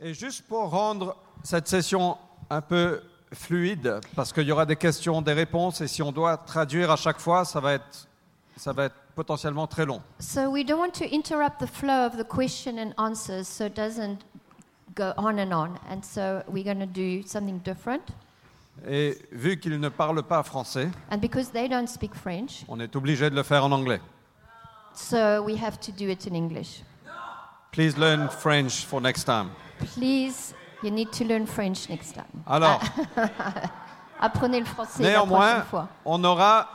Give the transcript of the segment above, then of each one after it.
Et juste pour rendre cette session un peu fluide, parce qu'il y aura des questions, des réponses, et si on doit traduire à chaque fois, ça va être, ça va être potentiellement très long. So we don't want to interrupt the flow of the question and answers so it doesn't go on and on. And so we're going to do something different. Et vu qu'ils ne parlent pas français, And because they don't speak French, on est obligé de le faire en anglais. so we have to do it in English. Please learn French for next time. Please, you need to learn French next time. Alors, Apprenez le français la prochaine fois. on aura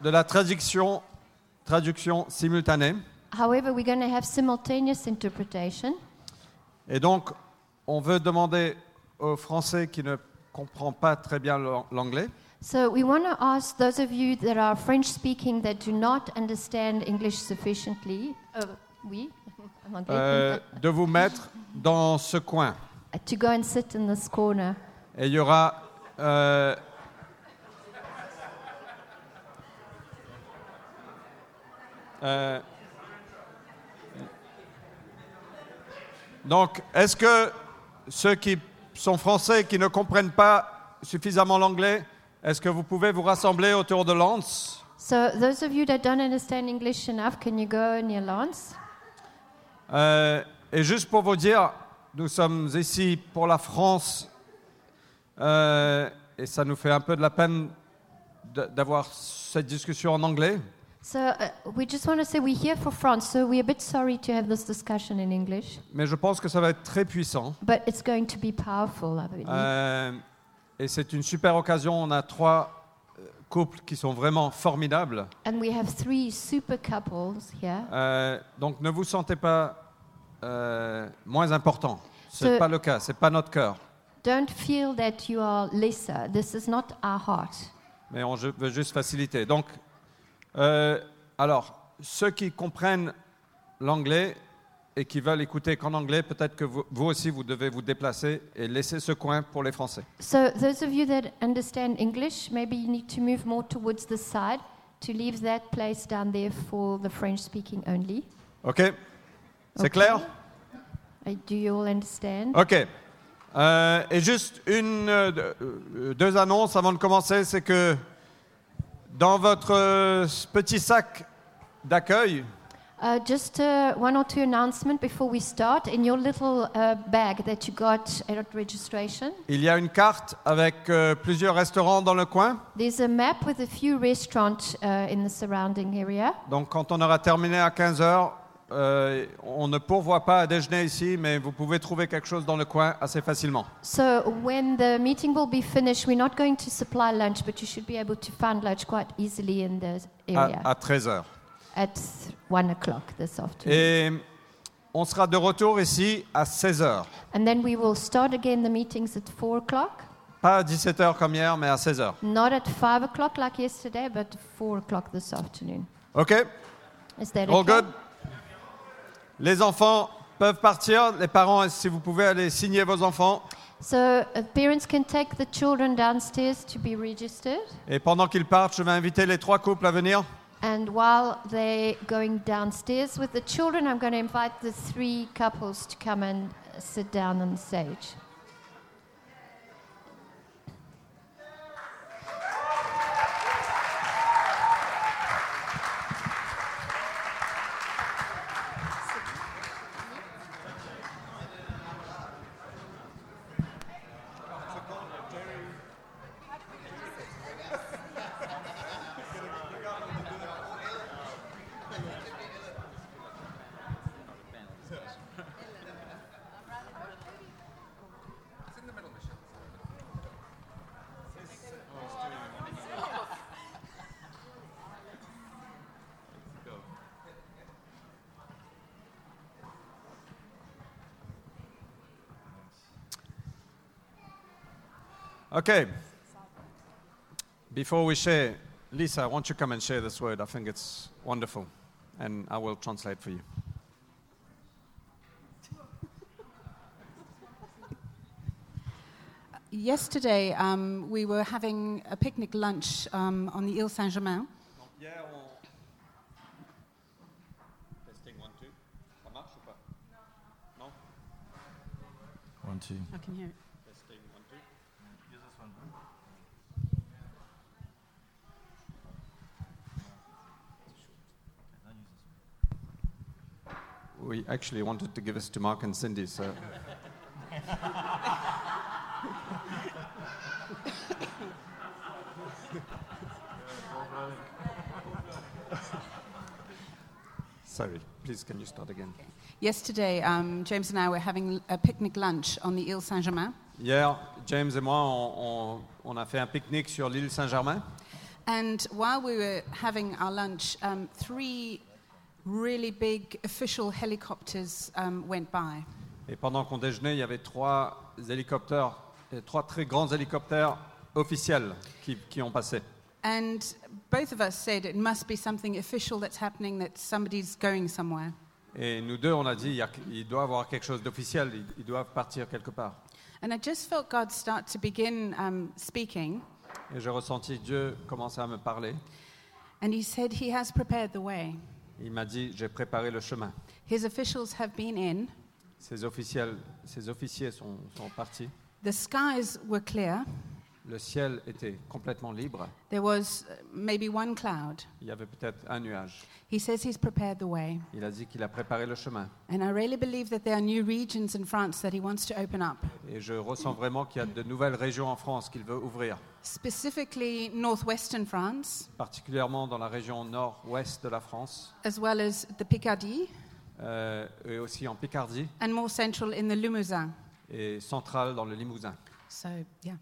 de la traduction, traduction simultanée. However, we're going to have simultaneous interpretation. Et donc, on veut demander aux Français qui ne comprennent pas très bien l'an- l'anglais So we want to ask those of you that are French speaking that do not understand English sufficiently, uh, oui, euh, de vous mettre dans ce coin. to go and sit in this corner. Et il y aura euh, euh, donc, est-ce que ceux qui sont français et qui ne comprennent pas suffisamment l'anglais, est-ce que vous pouvez vous rassembler autour de Lance? So those of you that don't understand English enough, can you go near Lance? Euh, Et juste pour vous dire, nous sommes ici pour la France euh, et ça nous fait un peu de la peine d'avoir cette discussion en anglais. So uh, we just want to say we're here for France, so we're a bit sorry to have this discussion in English, Mais je pense que ça va être très puissant. but it's going to be powerful, I believe. Euh, et c'est une super occasion. On a trois couples qui sont vraiment formidables. and we have three super couples here. Euh, donc ne vous sentez pas euh, moins important. Ce n'est pas le cas. Ce n'est pas notre cœur. Don't feel that you are lesser. This is not our heart. Mais on ju- veut juste faciliter. Donc, euh, alors, ceux qui comprennent l'anglais et qui veulent écouter qu'en anglais, peut-être que vous, vous aussi, vous devez vous déplacer et laisser ce coin pour les Français. So those of you that understand English, maybe you need to move more towards the side to leave that place down there for the French speaking only. OK? C'est Ok. clair? Do you all understand? OK. Euh, et juste une, euh, deux- euh, deux annonces avant de commencer, c'est que dans votre euh, petit sac d'accueil, Uh, just uh, one or two announcements before we start. In your little uh, bag that you got at registration, il y a une carte avec euh, plusieurs restaurants dans le coin. there's a map with a few restaurants uh, in the surrounding area. Donc, quand on aura terminé à 15 heures, euh, on ne pourvoit pas à déjeuner ici, mais vous pouvez trouver quelque chose dans le coin assez facilement. So when the meeting will be finished, we're not going to supply lunch, but you should be able to find lunch quite easily in the area À, à 13 heures. At one o'clock this afternoon. Et on sera de retour ici à 16 heures. And then we will start again the meetings at four o'clock. Pas à 17 heures comme hier, mais à 16 heures. Not at five o'clock like yesterday, but four o'clock this afternoon. OK? Is that All okay? good? Les enfants peuvent partir. Les parents, si vous pouvez aller signer vos enfants. So uh, parents can take the children downstairs to be registered. Et pendant qu'ils partent, je vais inviter les trois couples à venir. And while they're going downstairs with the children, I'm going to invite the three couples to come and sit down on the stage. Okay. Before we share, Lisa, won't you come and share this word? I think it's wonderful. And I will translate for you. Yesterday, um, we were having a picnic lunch um, on the Ile Saint Germain. Hier, on... Testing one, two. Ça marche ou pas Non One, two. I can hear it. We actually wanted to give this to Mark and Cindy, so. Sorry, please can you start again? Yesterday, um, James and I were having a picnic lunch on the Ile Saint-Germain. Hier, James et moi, on, on- on a fait un pique-nique sur l'île Saint-Germain. And while we were having our lunch, um, three really big official helicopters um, went by. Et pendant qu'on déjeunait, il y avait trois hélicoptères, euh, trois très grands hélicoptères officiels qui, qui ont passé. And both of us said it must be something official that's happening, that somebody's going somewhere. Et nous deux, on a dit, il, y a- il doit y avoir quelque chose d'officiel, ils, ils doivent partir quelque part. And I just felt God start to begin um, speaking. Et j'ai ressenti Dieu commencer à me parler. And he said he has prepared the way. Il m'a dit, j'ai préparé le chemin. His officials have been in. Ces, officiels, ces officiers sont, sont partis. The skies were clear. Le ciel était complètement libre. There was uh, maybe one cloud. Il y avait peut-être un nuage. He says he's prepared the way. Il a dit qu'il a préparé le chemin. And I really believe that there are new regions in France that he wants to open up, Et je ressens vraiment qu'il y a de nouvelles régions en France qu'il veut ouvrir, specifically northwestern France, particulièrement dans la région nord-ouest de la France, as well as the Picardie, euh, et aussi en Picardie and more central in the Limousin. et centrale dans le Limousin. So, yeah.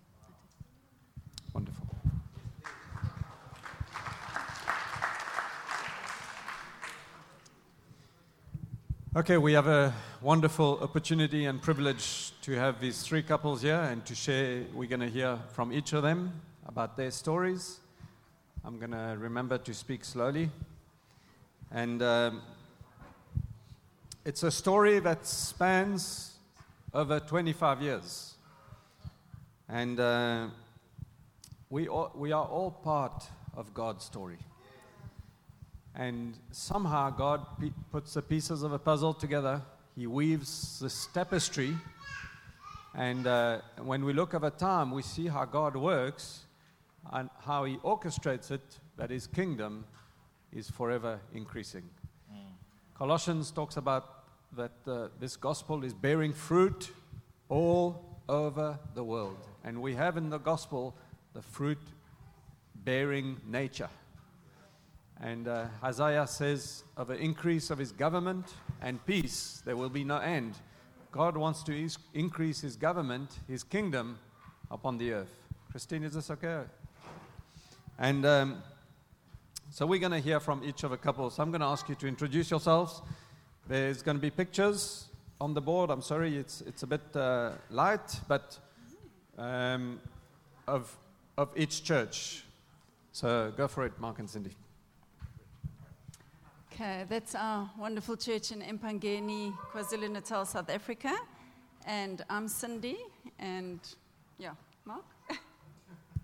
Okay, we have a wonderful opportunity and privilege to have these three couples here and to share. We're going to hear from each of them about their stories. I'm going to remember to speak slowly. And um, it's a story that spans over 25 years. And uh, we, all, we are all part of God's story. And somehow God puts the pieces of a puzzle together. He weaves this tapestry. And uh, when we look over time, we see how God works and how He orchestrates it that His kingdom is forever increasing. Colossians talks about that uh, this gospel is bearing fruit all over the world. And we have in the gospel the fruit bearing nature. And uh, Isaiah says, of an increase of his government and peace, there will be no end. God wants to is- increase his government, his kingdom upon the earth. Christine, is this okay? And um, so we're going to hear from each of the couples. I'm going to ask you to introduce yourselves. There's going to be pictures on the board. I'm sorry, it's, it's a bit uh, light, but um, of, of each church. So go for it, Mark and Cindy. Okay, that's our wonderful church in Empangeni, KwaZulu Natal, South Africa. And I'm Cindy, and yeah, Mark?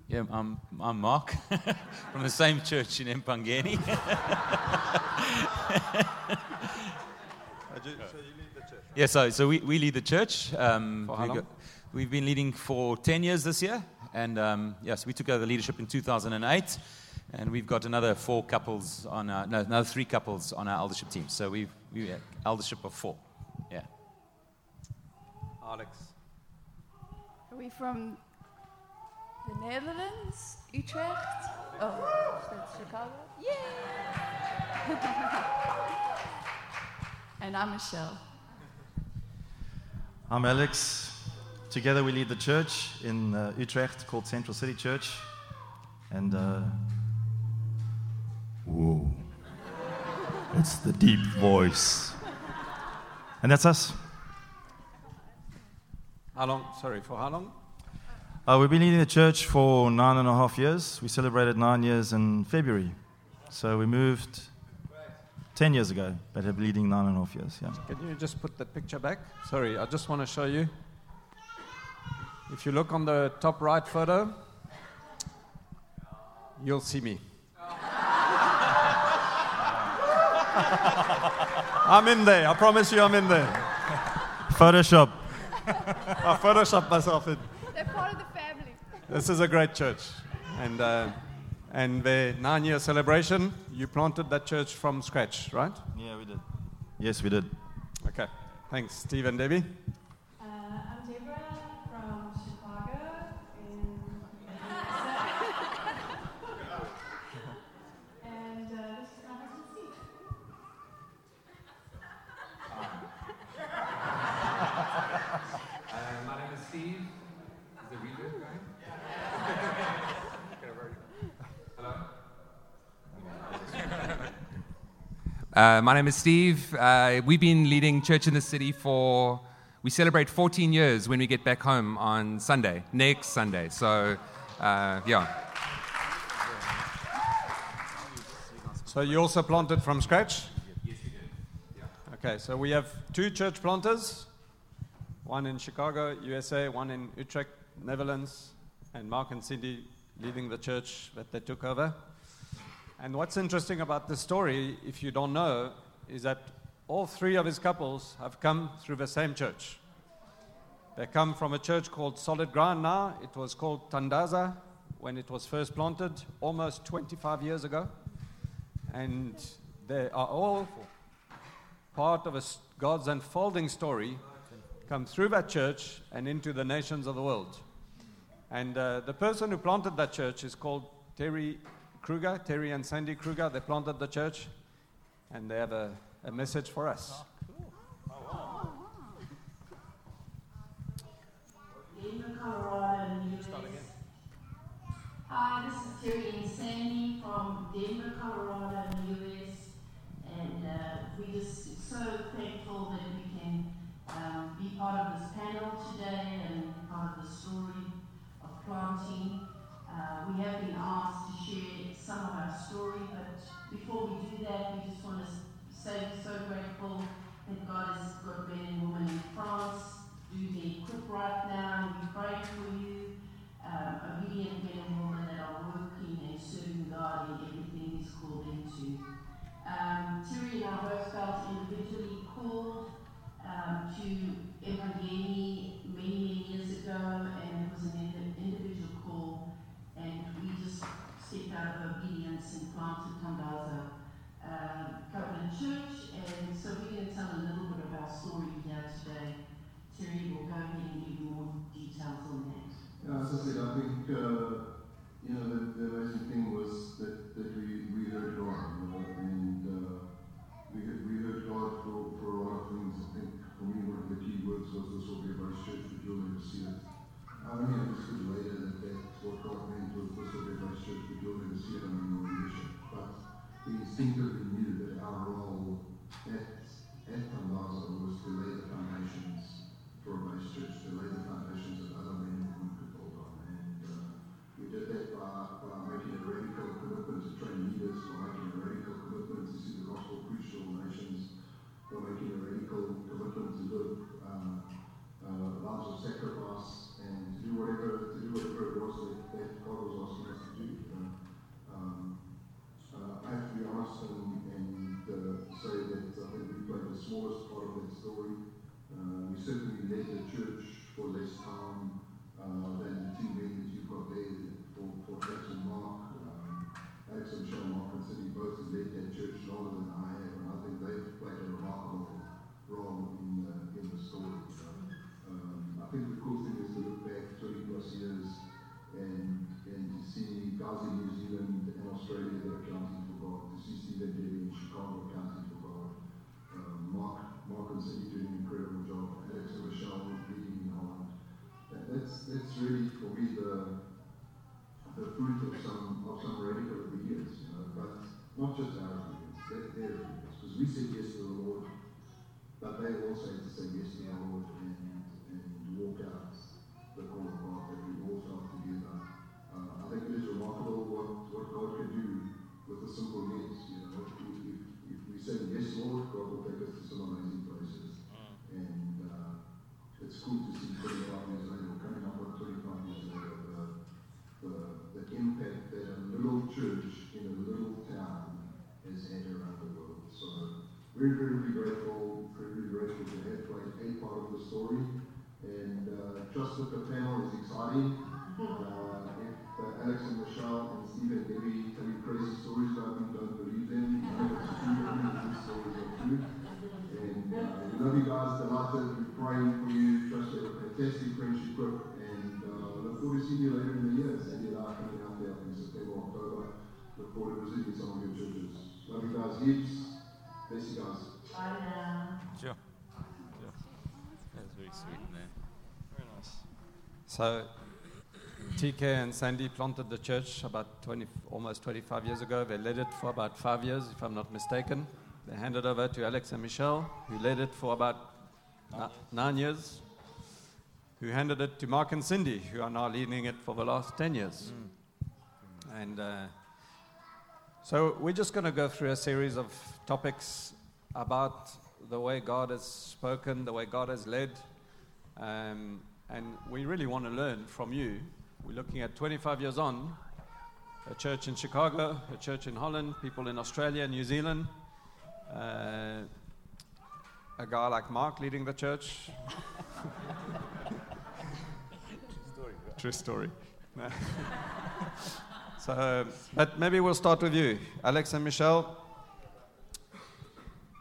Yeah, I'm, I'm Mark from the same church in Empangeni. yeah, so, so we, we lead the church. Um, For how we long? we've been leading for 10 years this year. And um, yes, we took over the leadership in 2008. And we've got another four couples on our, no, another three couples on our eldership team. So we've, we have eldership of four. Yeah. Alex. Are we from the Netherlands? Utrecht? Oh, is that Chicago? Yeah! and I'm Michelle. I'm Alex. Together we lead the church in uh, Utrecht called Central City Church. And, uh, whoa, it's the deep voice. And that's us. How long? Sorry, for how long? Uh, we've been leading the church for nine and a half years. We celebrated nine years in February. So we moved 10 years ago, but have been leading nine and a half years, yeah. Can you just put the picture back? Sorry, I just want to show you. If you look on the top right photo, you'll see me. I'm in there. I promise you, I'm in there. Photoshop. I Photoshop myself in. They're part of the family. This is a great church. And, uh, and the nine year celebration, you planted that church from scratch, right? Yeah, we did. Yes, we did. Okay. Thanks, Steve and Debbie. Uh, I'm Deborah from Chicago. In, and uh, this is my husband Steve. my name is Steve. Is the video going? Hello? Uh, my name is Steve. Uh, we've been leading church in the city for, we celebrate 14 years when we get back home on Sunday, next Sunday. So, uh, yeah. So you also planted from scratch? Yes, we did. Yeah. Okay, so we have two church planters one in Chicago, USA, one in Utrecht, Netherlands, and Mark and Cindy leading the church that they took over. And what's interesting about this story, if you don't know, is that all three of his couples have come through the same church. They come from a church called Solid Ground now. It was called Tandaza when it was first planted almost 25 years ago. And they are all part of a God's unfolding story come through that church and into the nations of the world. And uh, the person who planted that church is called Terry Kruger, Terry and Sandy Kruger. They planted the church and they have a, a message for us. Denver, Colorado, in the US. Hi, this is Terry and Sandy from Denver, Colorado, in the US. And uh, we just so thankful that we can um, be part of this panel today and part of the story of planting. Uh, we have been asked to share some of our story, but before we do that, we just want to say we're so grateful that God has got men and women in France do the equip right now, and we pray for you. Um, obedient men and women that are working and serving God in everything He's called into. Um, Terry and I both felt individually called um, to Empangeni many, many years ago, stepped out of obedience and planted Tandaza um, Covenant Church, and so we're going to tell a little bit of our story here today. Terry will go ahead and give more details on that. Yeah, as I said, I think uh, you know the, the amazing thing was that, that we, we heard God, you know, and uh, we we heard God for, for a lot of things. I think for me one of the key words was this will be a church, but you'll never see it. I only understood later but we instinctively knew that our role at at Tandaza was to lay certainly led the church for less time uh, So, TK and Sandy planted the church about 20, almost 25 years ago. They led it for about five years, if I'm not mistaken. They handed over to Alex and Michelle, who led it for about ni- nine years, who handed it to Mark and Cindy, who are now leading it for the last 10 years. And uh, so we're just going to go through a series of topics about the way God has spoken, the way God has led. Um, and we really want to learn from you. We're looking at 25 years on, a church in Chicago, a church in Holland, people in Australia, New Zealand, uh, a guy like Mark leading the church. True story. No. so, but maybe we'll start with you, Alex and Michelle.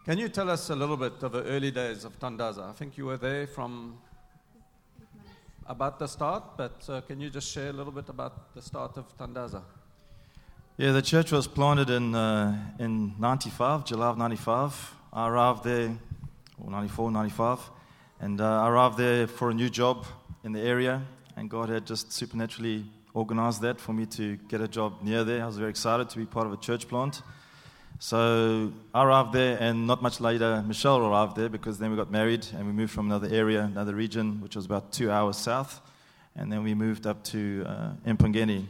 Can you tell us a little bit of the early days of Tandaza? I think you were there from about the start, but uh, can you just share a little bit about the start of Tandaza? Yeah, the church was planted in, uh, in 95, July of 95. I arrived there, or 94, 95, and uh, I arrived there for a new job in the area, and God had just supernaturally organized that for me to get a job near there. I was very excited to be part of a church plant. So I arrived there, and not much later, Michelle arrived there because then we got married and we moved from another area, another region, which was about two hours south, and then we moved up to uh, Empangeni.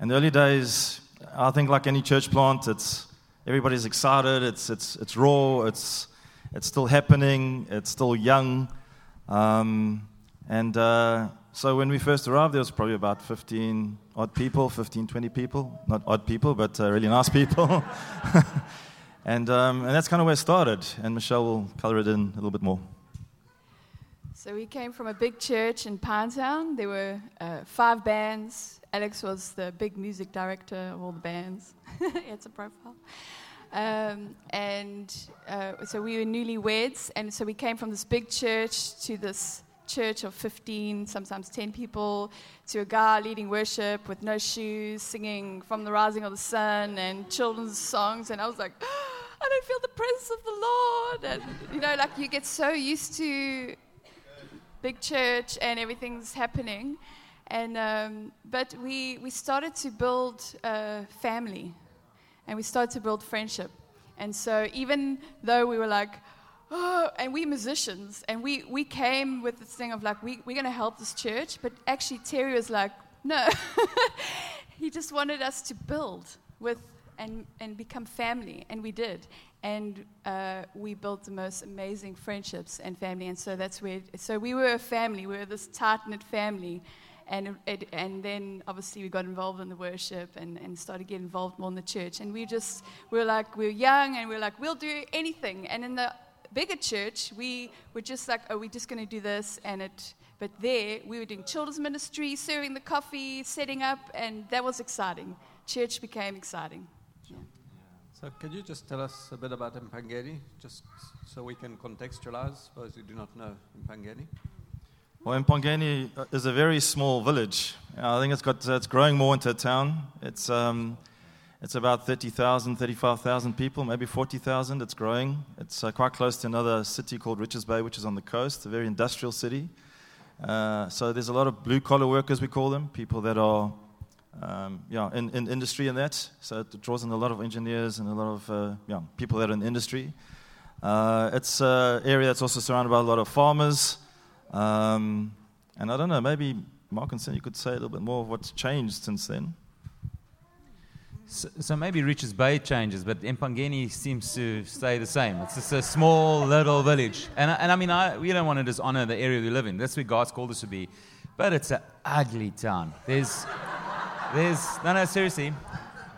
In the early days, I think like any church plant, it's everybody's excited. It's it's it's raw. It's it's still happening. It's still young, um, and uh, so when we first arrived, there was probably about 15 odd people, 15, 20 people. Not odd people, but uh, really nice people. and um, and that's kind of where it started. And Michelle will color it in a little bit more. So we came from a big church in Pinetown. There were uh, five bands. Alex was the big music director of all the bands. it's a profile. Um, and uh, so we were newlyweds, and so we came from this big church to this church of 15, sometimes 10 people, to a guy leading worship with no shoes, singing From the Rising of the Sun and children's songs. And I was like, I don't feel the presence of the Lord. And, you know, like you get so used to big church and everything's happening. And, um, but we, we started to build a family and we started to build friendship. And so even though we were like, oh, and we musicians, and we, we came with this thing of like, we, we're going to help this church, but actually Terry was like, no. he just wanted us to build with and, and become family, and we did. And uh, we built the most amazing friendships and family, and so that's where, so we were a family, we were this tight knit family. And, it, and then obviously we got involved in the worship and, and started getting involved more in the church. And we just, we were like, we were young and we were like, we'll do anything. And in the bigger church, we were just like, oh, we're just going to do this. And it, but there, we were doing children's ministry, serving the coffee, setting up, and that was exciting. Church became exciting. Yeah. So, could you just tell us a bit about Mpangeni, just so we can contextualize those who do not know Mpangeni? Well, Mpangeni uh, is a very small village. I think it's got it's growing more into a town. It's um, it's about 30,000, 35,000 people, maybe 40,000. It's growing. It's uh, quite close to another city called Richards Bay, which is on the coast, a very industrial city. Uh, so there's a lot of blue collar workers, we call them, people that are um, yeah, in, in industry and that. So it draws in a lot of engineers and a lot of uh, yeah, people that are in industry. Uh, it's an area that's also surrounded by a lot of farmers. Um, and I don't know, maybe Mark and Sin, you could say a little bit more of what's changed since then. So, so maybe Richards Bay changes, but Empangeni seems to stay the same. It's just a small little village. And, I- and I mean, I, we don't want to dishonor the area we live in. That's where God's called us to be. But it's an ugly town. There's, there's, no, no, seriously.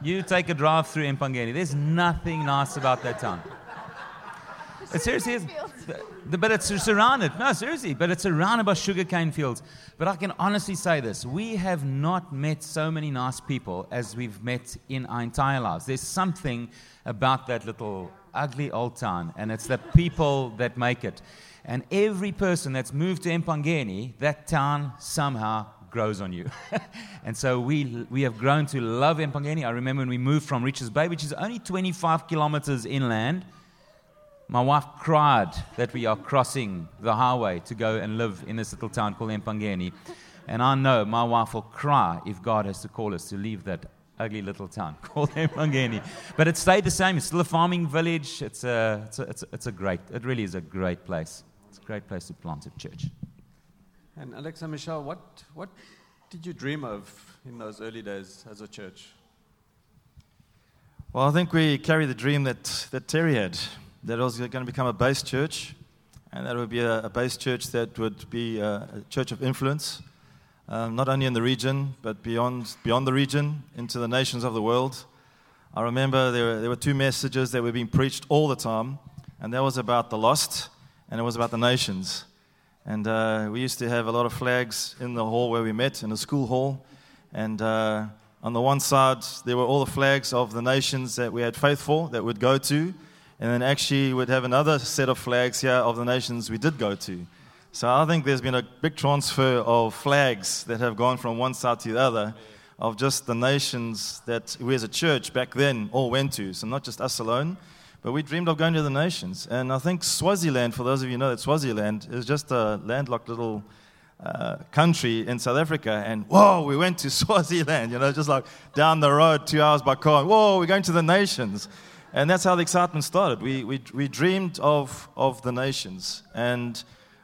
You take a drive through Empangeni. There's nothing nice about that town. It seriously is. But it's surrounded, no, seriously, but it's surrounded by sugarcane fields. But I can honestly say this we have not met so many nice people as we've met in our entire lives. There's something about that little ugly old town, and it's the people that make it. And every person that's moved to Empangeni, that town somehow grows on you. and so we, we have grown to love Empangeni. I remember when we moved from Richards Bay, which is only 25 kilometers inland. My wife cried that we are crossing the highway to go and live in this little town called Empangeni. And I know my wife will cry if God has to call us to leave that ugly little town called Empangeni. But it stayed the same. It's still a farming village. It's a, it's, a, it's, a, it's a great, it really is a great place. It's a great place to plant a church. And Alexa Michelle, what, what did you dream of in those early days as a church? Well, I think we carry the dream that, that Terry had, that it was going to become a base church, and that would be a, a base church that would be a, a church of influence, um, not only in the region, but beyond, beyond the region, into the nations of the world. I remember there were, there were two messages that were being preached all the time, and that was about the lost, and it was about the nations. And uh, we used to have a lot of flags in the hall where we met, in the school hall. And uh, on the one side, there were all the flags of the nations that we had faith for, that we'd go to. And then actually, we'd have another set of flags here of the nations we did go to. So I think there's been a big transfer of flags that have gone from one side to the other, of just the nations that we as a church back then all went to. So not just us alone, but we dreamed of going to the nations. And I think Swaziland, for those of you who know that Swaziland is just a landlocked little uh, country in South Africa. And whoa, we went to Swaziland, you know, just like down the road, two hours by car. Whoa, we're going to the nations. And that's how the excitement started. We, we, we dreamed of, of the nations. And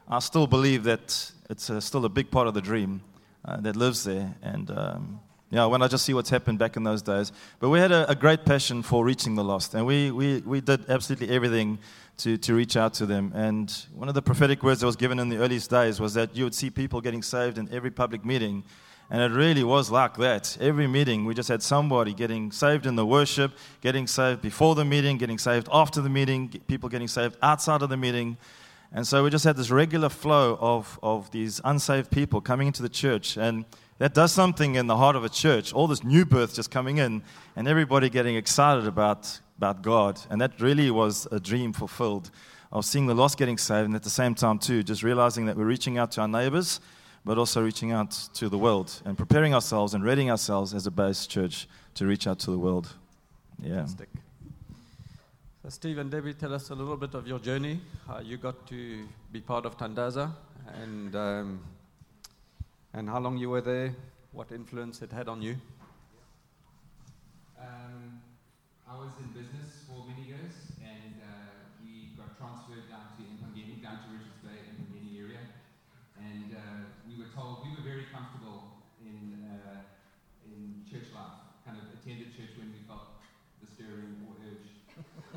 I still believe that it's uh still a big part of the dream uh, that lives there. And um, yeah, when I just see what's happened back in those days. But we had a, a great passion for reaching the lost. And we, we, we did absolutely everything to, to reach out to them. And one of the prophetic words that was given in the earliest days was that you would see people getting saved in every public meeting. And it really was like that. Every meeting, we just had somebody getting saved in the worship, getting saved before the meeting, getting saved after the meeting, people getting saved outside of the meeting. And so we just had this regular flow of, of these unsaved people coming into the church. And that does something in the heart of a church. All this new birth just coming in, and everybody getting excited about, about God. And that really was a dream fulfilled of seeing the lost getting saved, and at the same time, too, just realizing that we're reaching out to our neighbors, but also reaching out to the world and preparing ourselves and readying ourselves as a base church to reach out to the world. Yeah. Fantastic. So Steve and Debbie, tell us a little bit of your journey, how you got to be part of Tandaza, and, um, and how long you were there, what influence it had on you. Um, I was in business for many years, and uh, we got transferred down to Impangeni, down to Richards Bay, Impangeni area. And uh, we were told we were very comfortable in uh, in church life. Kind of attended church when we felt the stirring or urge.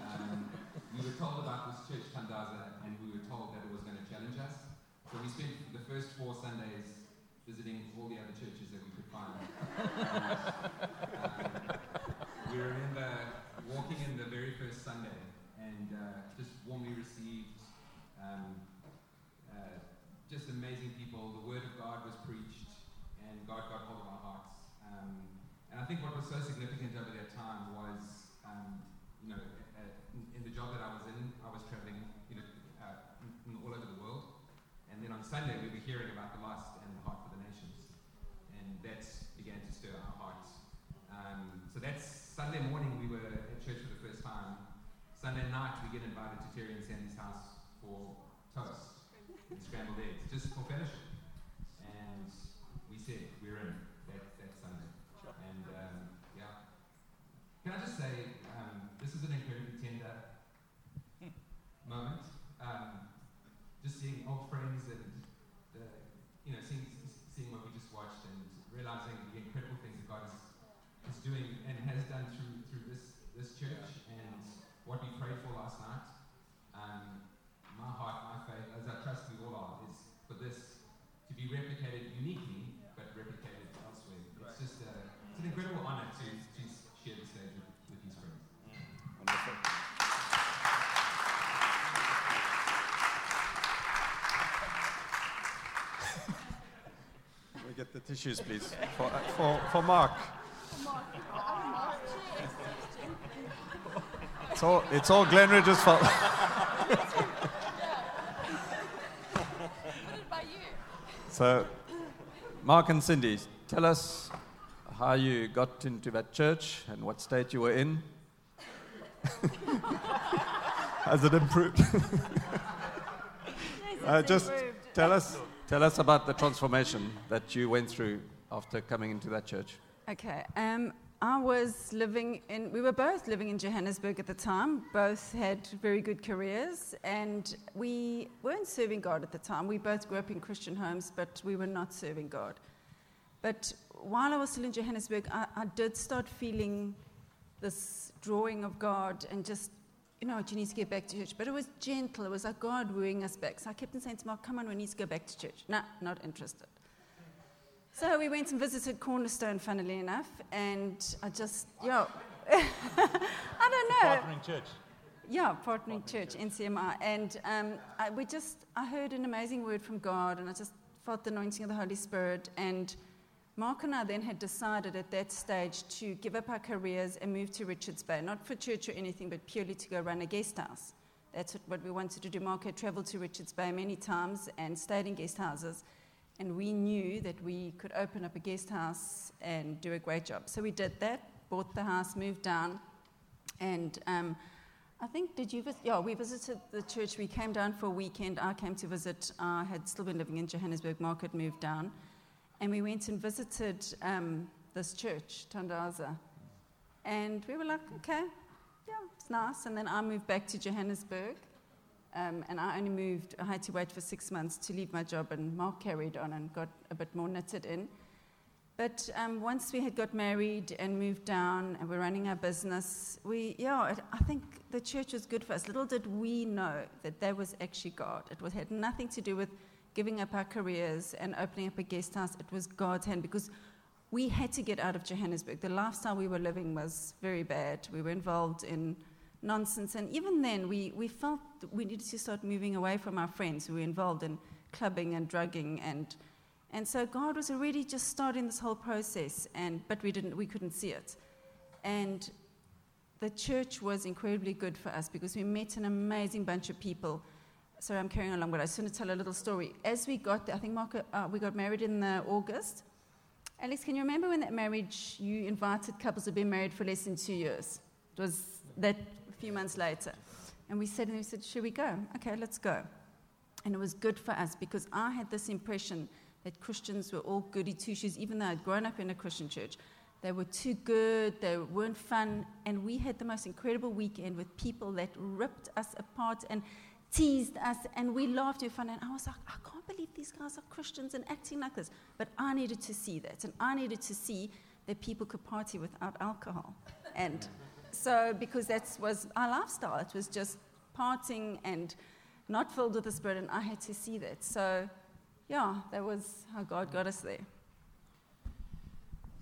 Um, we were told about this church Tandaza, and we were told that it was going to challenge us. So we spent the first four Sundays visiting all the other churches that we could we remember walking in the very first Sunday and uh, just warmly received, um, uh, just amazing people. The Word of God was preached, and God got hold of our hearts. Um, and I think what was so significant over that time was, um, you know, in, in the job that I was in, I was traveling, you know, uh, all over the world. And then on Sunday, we were hearing about the heart for the nations. And that began to stir our hearts. Um, so that's Sunday morning, we were at church for the first time. Sunday night, we get invited to Terry and Sandy's house for toast and scrambled eggs, just for fellowship. And we said, we're in that, that Sunday. And um, yeah. Can I just say, um, this is an incredibly tender moment. Um, just seeing old friends and, uh, you know, seeing, seeing what we just watched and realizing the incredible things that God is, is doing and has done through, through this, this church and what we prayed for last night. Um, my heart, my faith, as I trust we all are, is for this to be replicated uniquely, but replicated elsewhere. It's just a, it's an incredible honor to, to share the stage with, with these friends. Wonderful. we get the tissues, please? For, for, for Mark. It's all, it's all Glenridge's fault. so, Mark and Cindy, tell us how you got into that church and what state you were in. Has it improved? Uh, just tell us, tell us about the transformation that you went through after coming into that church. Okay. Um, I was living in, we were both living in Johannesburg at the time. Both had very good careers, and we weren't serving God at the time. We both grew up in Christian homes, but we were not serving God. But while I was still in Johannesburg, I, I did start feeling this drawing of God and just, you know, what you need to get back to church. But it was gentle. It was like God wooing us back. So I kept on saying to Mark, come on, we need to go back to church. No, not interested. So we went and visited Cornerstone, funnily enough, and I just, yeah, I don't know. Partnering church. Yeah, partnering church, NCMI. And um, I, we just, I heard an amazing word from God, and I just felt the anointing of the Holy Spirit. And Mark and I then had decided at that stage to give up our careers and move to Richards Bay, not for church or anything, but purely to go run a guest house. That's what, we wanted to do. Mark had traveled to Richards Bay many times and stayed in guest houses. And we knew that we could open up a guest house and do a great job. So we did that, bought the house, moved down, and um, I think, did you visit? Yeah, we visited the church. We came down for a weekend. I came to visit. I had still been living in Johannesburg. Mark had moved down. And we went and visited um, this church, Tandaza. And we were like, okay, yeah, it's nice. And then I moved back to Johannesburg. Um, and I only moved, I had to wait for six months to leave my job, and Mark carried on and got a bit more knitted in. But um, once we had got married and moved down and we're running our business, we, yeah, it, I think the church was good for us. Little did we know that that was actually God. It was, had nothing to do with giving up our careers and opening up a guest house. It was God's hand because we had to get out of Johannesburg. The lifestyle we were living was very bad. We were involved in nonsense. And even then, we, we felt we needed to start moving away from our friends who were involved in clubbing and drugging. And, and so God was already just starting this whole process, and, but we, didn't, we couldn't see it. And the church was incredibly good for us because we met an amazing bunch of people. Sorry, I'm carrying along, but I just want to tell a little story. As we got there, I think Mark, uh, we got married in August. Alex, can you remember when that marriage, you invited couples who've been married for less than two years? It was that few months later. And we said, and we said, should we go? Okay, let's go. And it was good for us because I had this impression that Christians were all goody two shoes, even though I'd grown up in a Christian church. They were too good, they weren't fun, and we had the most incredible weekend with people that ripped us apart and teased us, and we laughed and fun. And I was like, I can't believe these guys are Christians and acting like this. But I needed to see that, and I needed to see that people could party without alcohol. And so, because that was our lifestyle, it was just partying and not filled with the Spirit, and I had to see that. So, yeah, that was how God got us there.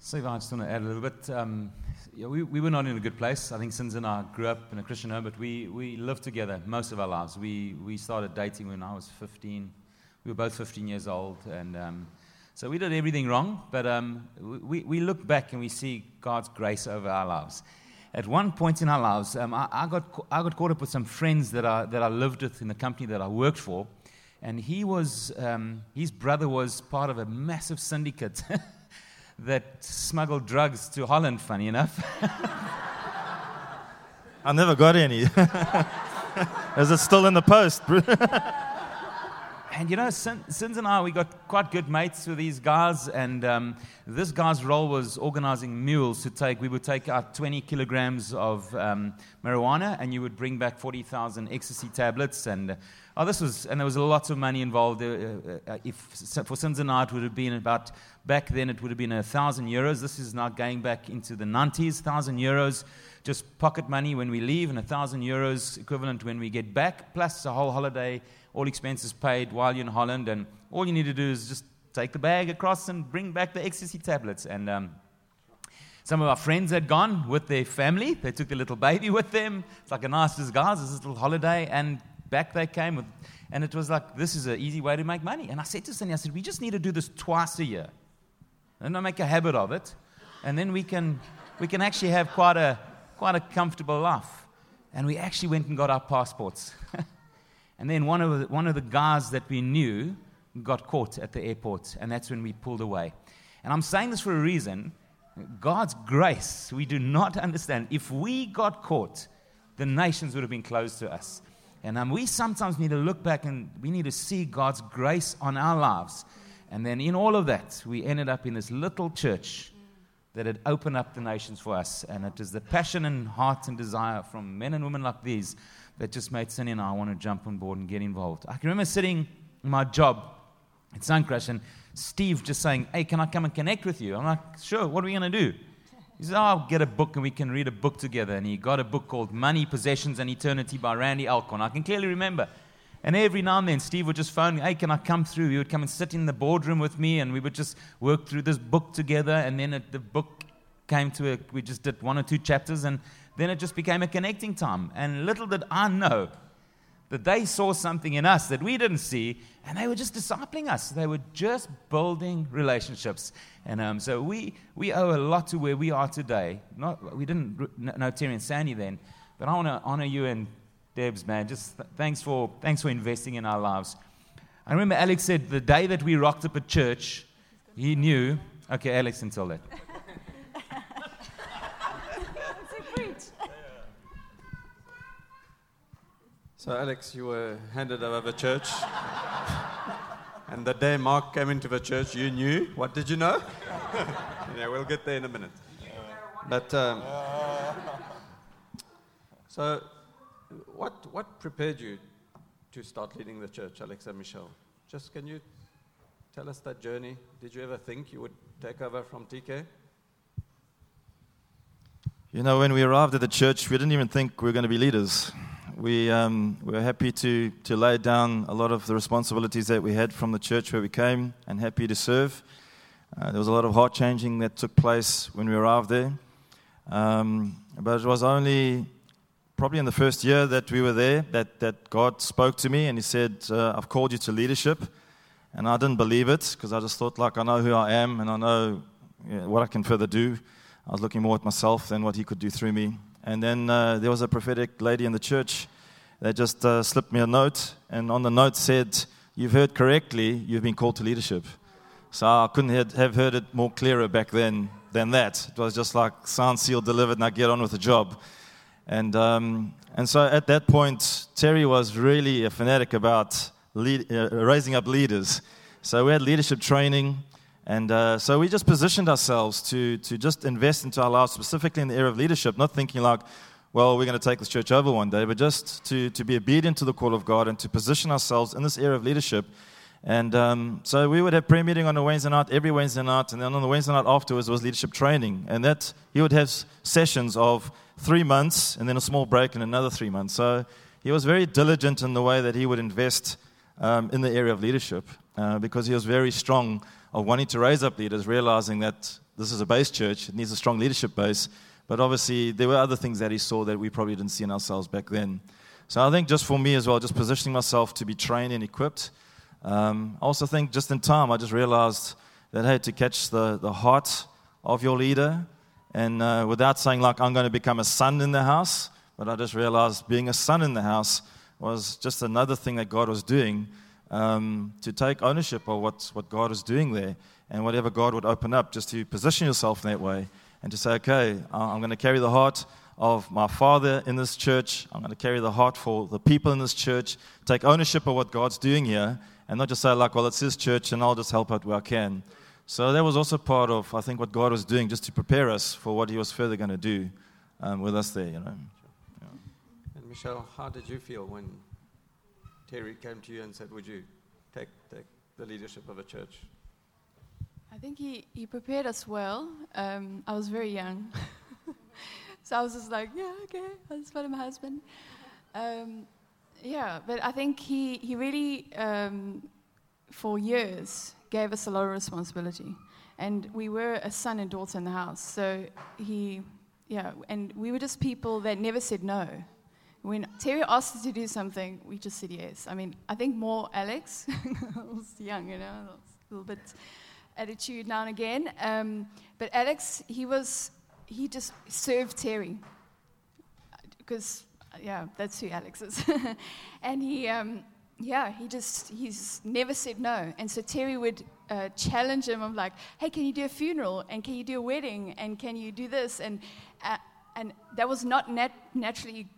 So, I just want to add a little bit. Um, yeah, we, we were not in a good place. I think Sins and I grew up in a Christian home, but we, we lived together most of our lives. We, we started dating when I was 15. We were both 15 years old, and um, so we did everything wrong, but um, we, we look back and we see God's grace over our lives. At one point in our lives, um, I, I, got, I got caught up with some friends that I, that I lived with in the company that I worked for, and he was, um, his brother was part of a massive syndicate. that smuggled drugs to Holland, funny enough. I never got any. Is it still in the post? and you know, Sins and I, we got quite good mates with these guys, and um, this guy's role was organizing mules to take. We would take out 20 kilograms of um, marijuana, and you would bring back 40,000 ecstasy tablets, and Oh, this was, and there was lots of money involved. Uh, uh, uh if for Sins and I, it would have been about back then. It would have been a thousand euros. This is now going back into the 90s. Thousand euros, just pocket money when we leave, and a thousand euros equivalent when we get back, plus a whole holiday, all expenses paid while you're in Holland. And all you need to do is just take the bag across and bring back the ecstasy tablets. And um, some of our friends had gone with their family. They took the little baby with them. It's like a nice disguise. This little holiday, and back they came with, and it was like, this is an easy way to make money. And I said to Cindy, I said, we just need to do this twice a year. And not make a habit of it. And then we can, we can actually have quite a, quite a comfortable life. And we actually went and got our passports. and then one of, the, one of the guys that we knew got caught at the airport, and that's when we pulled away. And I'm saying this for a reason. God's grace, we do not understand. If we got caught, the nations would have been closed to us. And um, we sometimes need to look back and we need to see God's grace on our lives. And then in all of that, we ended up in this little church that had opened up the nations for us. And it is the passion and heart and desire from men and women like these that just made Cindy and I want to jump on board and get involved. I can remember sitting in my job at Suncrush and Steve just saying, Hey, can I come and connect with you? I'm like, Sure, what are we going to do? He said, oh, I'll get a book and we can read a book together. And he got a book called Money, Possessions, and Eternity by Randy Alcorn. I can clearly remember. And every now and then, Steve would just phone me, Hey, can I come through? He would come and sit in the boardroom with me, and we would just work through this book together. And then it, the book came to a, we just did one or two chapters, and then it just became a connecting time. And little did I know that they saw something in us that we didn't see, and they were just discipling us. They were just building relationships. And um, so we, we owe a lot to where we are today. Not, we didn't know Terry and Sandy then, but I want to honor you and Debs, man. Just th- thanks, for, thanks for investing in our lives. I remember Alex said the day that we rocked up at church, he knew. Okay, Alex can tell that. So, Alex, you were handed over the church. and the day Mark came into the church, you knew. What did you know? yeah, we'll get there in a minute. But, um, so, what, what prepared you to start leading the church, Alex and Michelle? Just can you tell us that journey? Did you ever think you would take over from TK? You know, when we arrived at the church, we didn't even think we were going to be leaders we, um, we were happy to, to lay down a lot of the responsibilities that we had from the church where we came and happy to serve. Uh, there was a lot of heart changing that took place when we arrived there. Um, but it was only probably in the first year that we were there that, that God spoke to me and He said, uh, I've called you to leadership. And I didn't believe it because I just thought, like, I know who I am and I know what I can further do. I was looking more at myself than what He could do through me. And then uh, there was a prophetic lady in the church that just uh, slipped me a note, and on the note said, You've heard correctly, you've been called to leadership. So I couldn't have heard it more clearer back then than that. It was just like sound sealed, delivered, I get on with the job. And, um, and so at that point, Terry was really a fanatic about lead, uh, raising up leaders. So we had leadership training. And uh, so we just positioned ourselves to, to just invest into our lives, specifically in the area of leadership, not thinking like, well, we're going to take this church over one day, but just to, to be obedient to the call of God and to position ourselves in this area of leadership. And um, so we would have prayer meeting on a Wednesday night, every Wednesday night, and then on the Wednesday night afterwards was leadership training. And that he would have sessions of three months and then a small break and another three months. So he was very diligent in the way that he would invest um, in the area of leadership uh, because he was very strong of wanting to raise up leaders, realizing that this is a base church, it needs a strong leadership base. But obviously, there were other things that he saw that we probably didn't see in ourselves back then. So I think just for me as well, just positioning myself to be trained and equipped. Um, I also think just in time, I just realized that, hey, to catch the, the heart of your leader, and uh, without saying, like, I'm going to become a son in the house, but I just realized being a son in the house was just another thing that God was doing um, to take ownership of what, what God is doing there and whatever God would open up, just to position yourself in that way and to say, okay, I'm going to carry the heart of my father in this church. I'm going to carry the heart for the people in this church, take ownership of what God's doing here, and not just say, like, well, it's his church and I'll just help out where I can. So that was also part of, I think, what God was doing just to prepare us for what he was further going to do um, with us there, you know. Yeah. And Michelle, how did you feel when Terry came to you and said, Would you take, take the leadership of a church? I think he, he prepared us well. Um, I was very young. so I was just like, yeah, okay, I'll just follow my husband. Um, yeah, but I think he, he really, um, for years, gave us a lot of responsibility. And we were a son and daughter in the house. So he, yeah, and we were just people that never said no when Terry asked us to do something, we just said yes. I mean, I think more Alex. I was young, you know, a little bit. attitude now and again. Um, but Alex, he was, he just served Terry. Because, yeah, that's who Alex is. and he, um, yeah, he just, he's never said no. And so Terry would uh, challenge him of like, hey, can you do a funeral? And can you do a wedding? And can you do this? And, uh, and that was not nat- naturally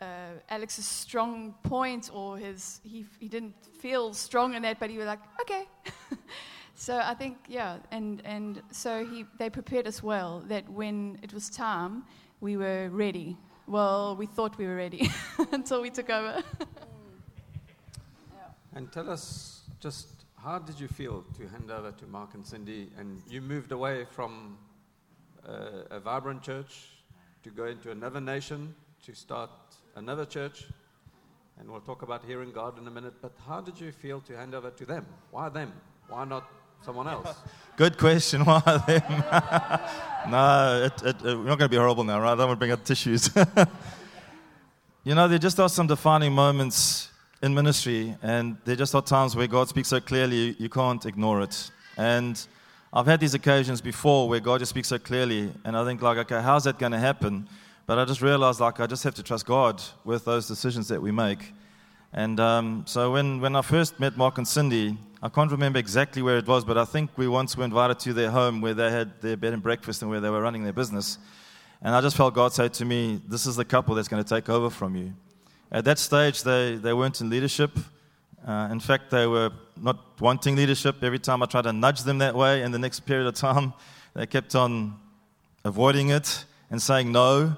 uh, Alex's strong point or his, he, he didn't feel strong in that, but he was like, okay. so I think, yeah, and, and so he, they prepared us well that when it was time, we were ready. Well, we thought we were ready until we took over. And tell us just how did you feel to hand over to Mark and Cindy? And you moved away from uh, a vibrant church to go into another nation to start another church. And we'll talk about hearing God in a minute. But how did you feel to hand over to them? Why them? Why not someone else? Good question. Why them? no, it, it, it, we're not going to be horrible now, right? I don't want to bring up tissues. you know, there just are some defining moments in ministry, and there just are times where God speaks so clearly you can't ignore it. And I've had these occasions before where God just speaks so clearly, and I think like, okay, how's that going to happen? But I just realized like I just have to trust God with those decisions that we make. And um, so when, when I first met Mark and Cindy, I can't remember exactly where it was, but I think we once were invited to their home where they had their bed and breakfast and where they were running their business. And I just felt God say to me, This is the couple that's going to take over from you. At that stage, they, they weren't in leadership. Uh, in fact, they were not wanting leadership. Every time I tried to nudge them that way, in the next period of time, they kept on avoiding it and saying no.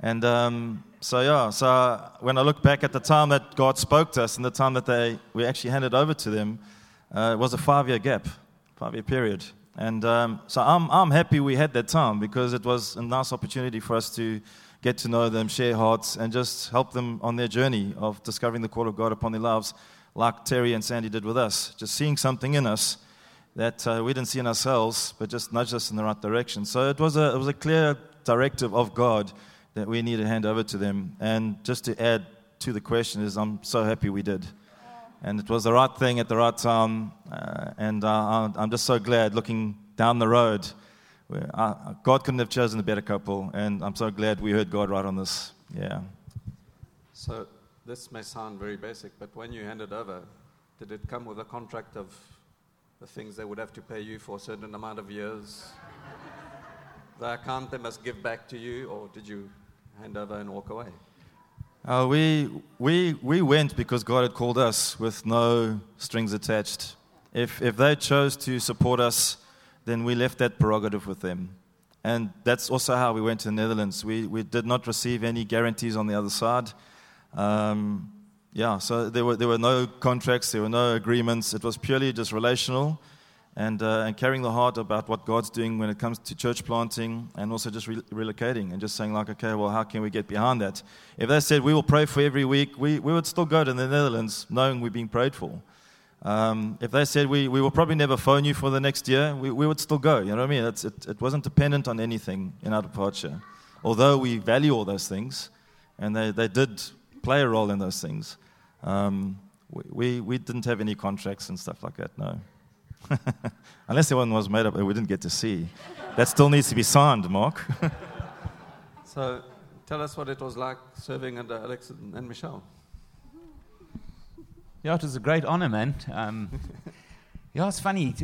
And um, so, yeah, so when I look back at the time that God spoke to us and the time that they, we actually handed over to them, uh, it was a five year gap, five year period. And um, so I'm, I'm happy we had that time because it was a nice opportunity for us to get to know them, share hearts, and just help them on their journey of discovering the call of God upon their lives, like Terry and Sandy did with us. Just seeing something in us that uh, we didn't see in ourselves, but just nudged us in the right direction. So it was a, it was a clear directive of God that we need to hand over to them. And just to add to the question is, I'm so happy we did. And it was the right thing at the right time. Uh, and uh, I'm just so glad looking down the road uh, God couldn't have chosen a better couple, and I'm so glad we heard God right on this. Yeah. So this may sound very basic, but when you handed over, did it come with a contract of the things they would have to pay you for a certain amount of years? the account they must give back to you, or did you hand over and walk away? Uh, we, we, we went because God had called us with no strings attached. If, if they chose to support us, then we left that prerogative with them. And that's also how we went to the Netherlands. We, we did not receive any guarantees on the other side. Um, yeah, so there were, there were no contracts, there were no agreements. It was purely just relational and, uh, and carrying the heart about what God's doing when it comes to church planting and also just re- relocating and just saying, like, okay, well, how can we get behind that? If they said we will pray for every week, we, we would still go to the Netherlands knowing we're being prayed for. Um, if they said we, we will probably never phone you for the next year, we, we would still go. You know what I mean? It's, it, it wasn't dependent on anything in our departure. Although we value all those things, and they, they did play a role in those things, um, we, we, didn't have any contracts and stuff like that, no. Unless the one was made up we didn't get to see. That still needs to be signed, Mark. so tell us what it was like serving under Alex and Michelle. Yeah, it was a great honor, man. Um, yeah, it's funny.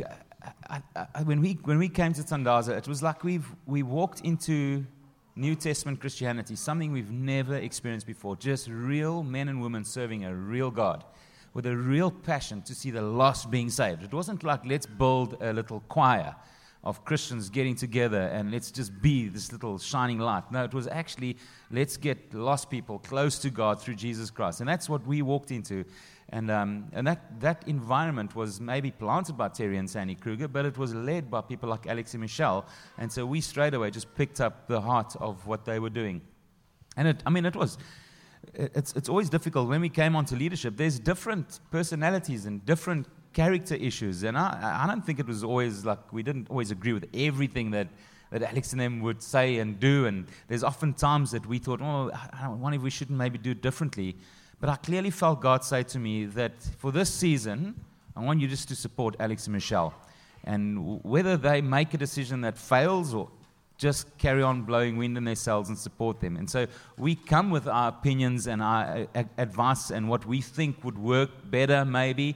I, I, when, we, when we came to Tandaza, it was like we've, we walked into New Testament Christianity, something we've never experienced before. Just real men and women serving a real God with a real passion to see the lost being saved. It wasn't like, let's build a little choir of Christians getting together and let's just be this little shining light. No, it was actually, let's get lost people close to God through Jesus Christ. And that's what we walked into. And, um, and that, that environment was maybe planted by Terry and Sandy Kruger, but it was led by people like Alex and Michelle. And so we straight away just picked up the heart of what they were doing. And it, I mean, it was, it's, it's always difficult when we came onto leadership. There's different personalities and different character issues. And I, I don't think it was always like we didn't always agree with everything that, that Alex and them would say and do. And there's often times that we thought, oh, I wonder if we shouldn't maybe do it differently. But I clearly felt God say to me that for this season, I want you just to support Alex and Michelle. And whether they make a decision that fails or just carry on blowing wind in their sails and support them. And so we come with our opinions and our uh, advice and what we think would work better, maybe.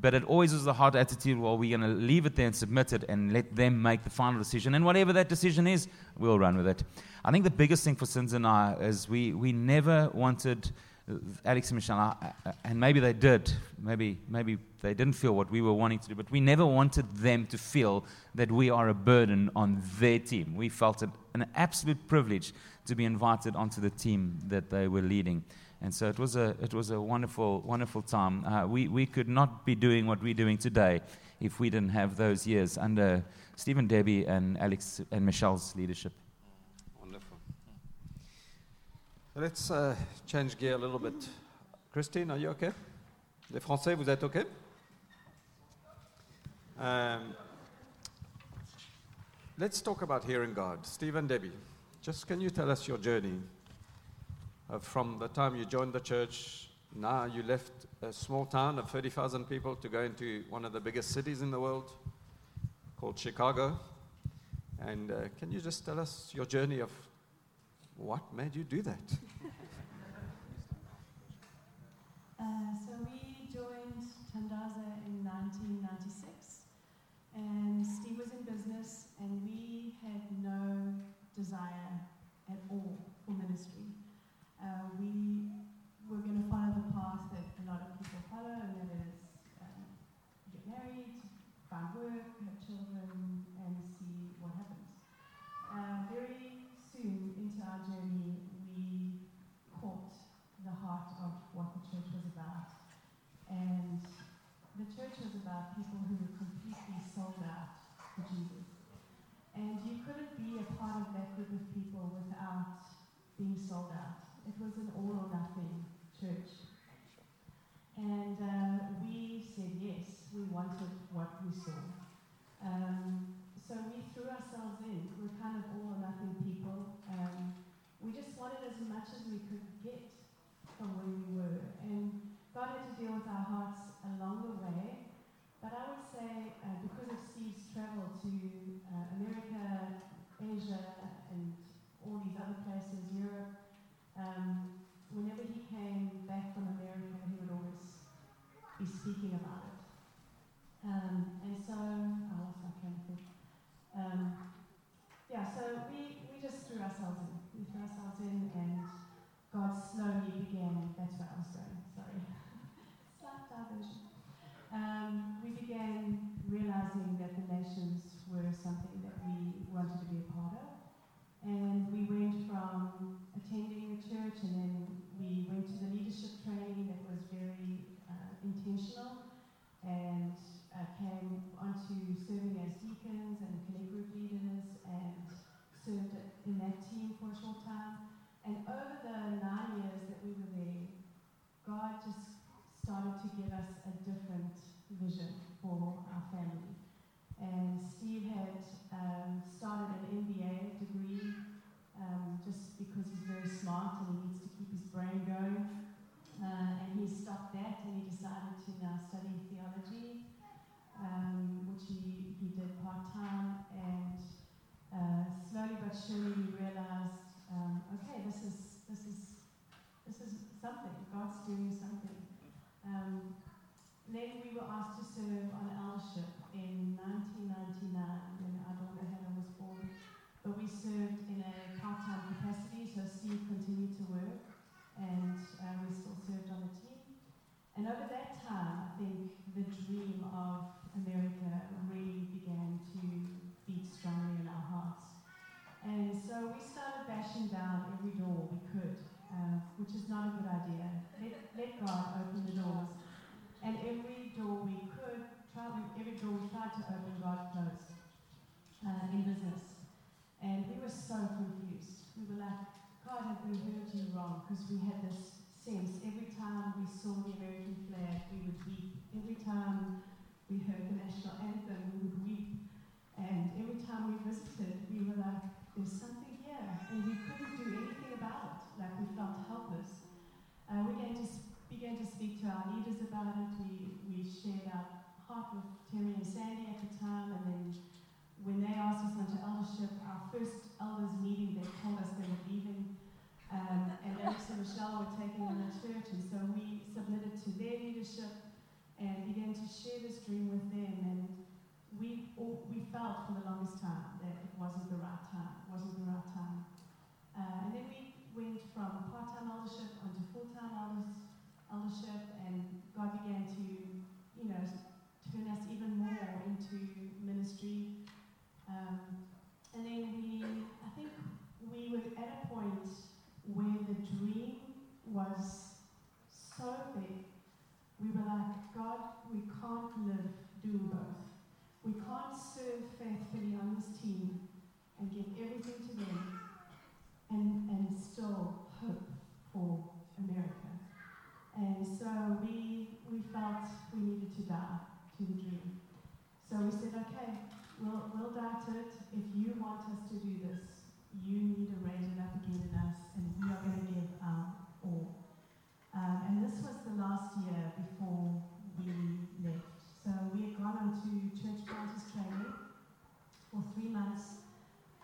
But it always is the hard attitude, well, we're going to leave it there and submit it and let them make the final decision. And whatever that decision is, we'll run with it. I think the biggest thing for Sins and I is we, we never wanted Alex and Michelle, and maybe they did, maybe, maybe they didn't feel what we were wanting to do, but we never wanted them to feel that we are a burden on their team. We felt it an absolute privilege to be invited onto the team that they were leading. And so it was a, it was a wonderful, wonderful time. Uh, we, we could not be doing what we're doing today if we didn't have those years under Stephen Debbie and Alex and Michelle's leadership. Wonderful. Let's uh, change gear a little bit. Christine, are you okay? Les Français, vous êtes okay? Um, let's talk about hearing God. Stephen Debbie, just can you tell us your journey uh, from the time you joined the church? Now you left a small town of 30,000 people to go into one of the biggest cities in the world called Chicago. And uh, can you just tell us your journey of what made you do that? Uh, so we joined Tandaza in 1996, and Steve was in business, and we had no desire at all for ministry. Uh, we were going to follow the path that a lot of people follow, and that is um, get married, find work, have children, and see what happens. Uh, very soon into our journey, we caught the heart of what the church was about. And the church was about people who were completely sold out for Jesus. And you couldn't be a part of that group of people without being sold out. It was an all or nothing church. And uh, we said yes, we wanted what we saw. Um, so we threw ourselves in. We're kind of all or nothing people. Um, we just wanted as much as we could get from where we were. And God had to deal with our hearts along the way. But I would say, uh, because of Steve's travel to uh, America, Asia, and all these other places, Europe, um, whenever he came back from America, he would always be speaking about it. Um, and so, lost my of. Um, yeah, so we, we just threw ourselves in. We threw ourselves in, and God slowly began. That's what I was going. Sorry, slight diversion. Um, we began realizing that the nations were something that we wanted to be a part of, and we went from attending church, and then we went to the leadership training that was very uh, intentional, and uh, came onto serving as deacons and connect group leaders, and served in that team for a short time. And over the nine years that we were there, God just started to give us a different vision for our family. And Steve had um, started an MBA because he's very smart and he needs to keep his brain going. Uh, and he stopped that and he decided to now study theology, um, which he, he did part time. And uh, slowly but surely he realized, um, okay, this is this is this is something. God's doing something. Um, then we were asked to serve on eldership because we had this sense every time we saw the American flag, we would weep. Every time we heard the national anthem, we would weep. And every time we visited, we were like, there's something here. And we couldn't do anything about it. Like, we felt helpless. Uh, we began to, began to speak to our leaders about it. We, we shared our heart with Terry and Sandy at the time. And then when they asked us onto eldership, our first Michelle were taking on our church, and so we submitted to their leadership and began to share this dream with them. And we all, we felt for the longest time that it wasn't the right time, wasn't the right time. Uh, and then we went from part-time eldership onto full-time elders, eldership, and God began to, you know, turn us even more into ministry. Um, and then we, I think we were at a point where the dream was so big. We were like, God, we can't live doing both. We can't serve faithfully on this team and give everything to them and, and still hope for America. And so we, we felt we needed to die to the dream. So we said, okay, we'll, we'll die to it. If you want us to do this, you need to raise it up again in us, and we are going to give our. Um, and this was the last year before we left. So we had gone on to church planters training for three months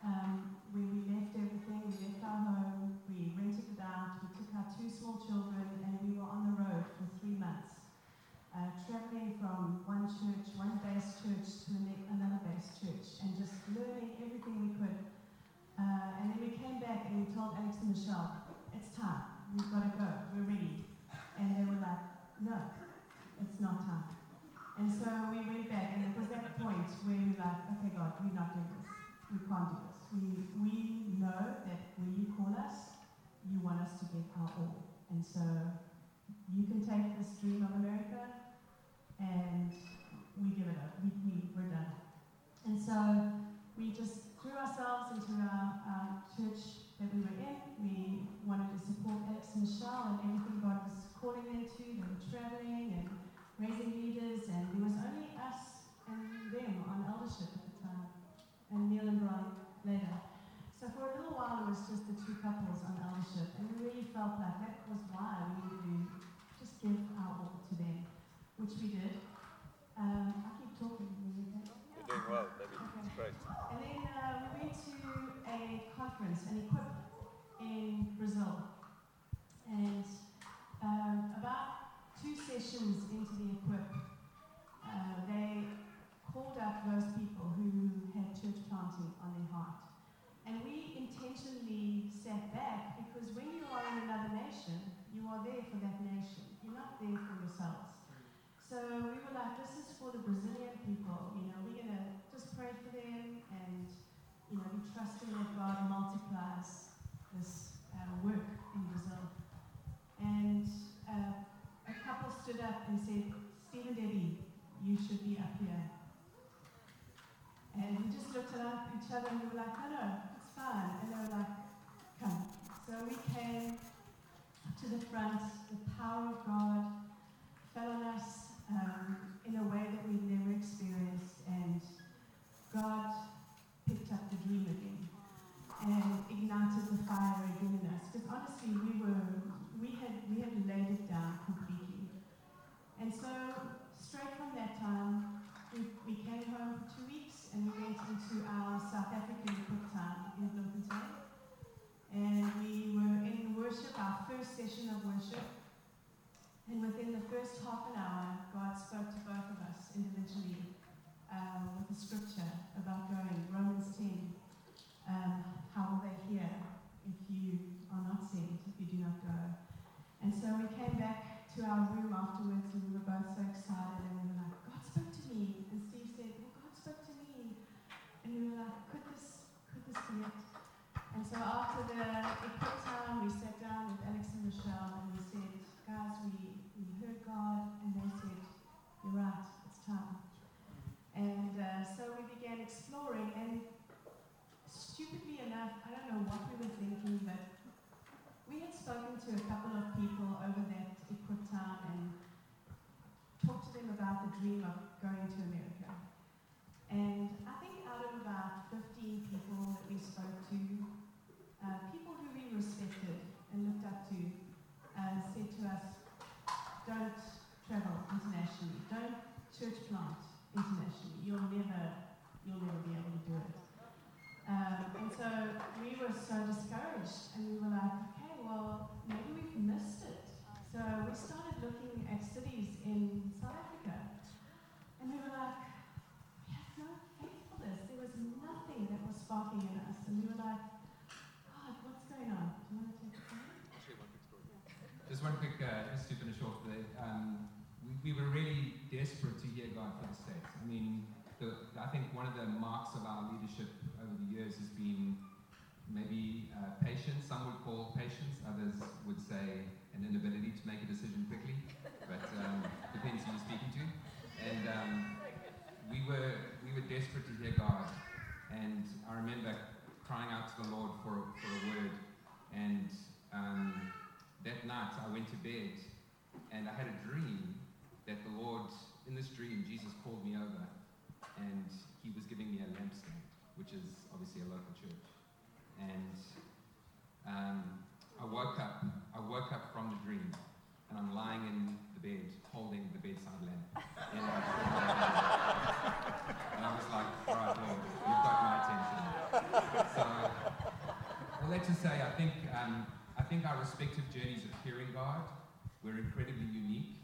um, where we left everything, we left our home, we rented it out, we took our two small children, and we were on the road for three months, uh, traveling from one church, one base church to another base church, and just learning everything we could. Uh, and then we came back and we told Alex and Michelle, it's time, we've got to go, we're ready. And they were like, no, it's not time. And so we went back, and it was that point where we were like, okay, God, we're not doing this. We can't do this. We, we know that when you call us, you want us to give our all. And so you can take this dream of America, and we give it up. We, we, we're done. And so we just threw ourselves into our, our church that we were in. We wanted to support Alex and Michelle and everything God was calling them to. They were traveling and raising leaders, and there was only us and them on eldership at the time, and Neil and Brian later. So for a little while, it was just the two couples on eldership, and we really felt like that was why we needed to just give our all to them, which we did. Um, I keep talking. You're doing well, Debbie. Okay. Great. And then uh, we went to a conference, an equip And um, about two sessions into the equip, uh, they called up those people who had church planting on their heart. And we intentionally sat back because when you are in another nation, you are there for that nation. You're not there for yourselves. So we were like, this is for the Brazilian people. You know, we're going to just pray for them and, you know, be trusting that God multiplies this work in Brazil. And uh, a couple stood up and said, Stephen Debbie, you should be up here. And we just looked at each other and we were like, no, no, it's fine. And they were like, come. So we came to the front. The power of God fell on us um, in a way that we'd never experienced. And God picked up the dream again and ignited the fire again we were, we had, we had laid it down completely. And so, straight from that time, we, we came home for two weeks and we went into our South African equip time in Bloemfontein. And we were in worship, our first session of worship. And within the first half an hour, God spoke to both of us individually um, with a scripture about going, Romans 10. Um, how will they hear if you do not go? And so we came back to our room afterwards and we were both so excited and we were like, God spoke to me. And Steve said, Well, God spoke to me. And we were like, could this, could this be it? And so after the equip time, we sat down with Alex and Michelle and we said, guys, we, we heard God, and they said, you're right, it's time. And uh, so we began exploring, and stupidly enough, I don't know what we were thinking, but spoken to a couple of people over that equip time and talked to them about the dream of going to America. And I think out of about 15 people that we spoke to, uh, people who we respected and looked up to uh, said to us, don't travel internationally, don't church plant internationally. You'll never, you'll never be able to do it. Um, and so we were so discouraged, and we were like, well, maybe we've missed it. So we started looking at cities in South Africa, and we were like, we have no faithfulness. There was nothing that was sparking in us, and we were like, God, what's going on? Do you want to take it from? Just one quick, uh, just to finish off there. Um, we, we were really desperate to hear God for the States. I mean, the, I think one of the marks of our leadership over the years has been maybe uh, patience. Some would call patience, others would say an inability to make a decision quickly, but um, depends who you're speaking to. And um, we were we were desperate to hear God, and I remember crying out to the Lord for for a word, and um, that night I went to bed, and I had a dream that the Lord, in this dream, Jesus called me over, and He was giving me a lampstand, which is obviously a local church, and um, I woke up. I woke up from the dream, and I'm lying in the bed holding the bedside lamp. And, I was like, all right, Lord, you've got my attention. So, well, let's just say, I think, um, I think our respective journeys of hearing God were incredibly unique.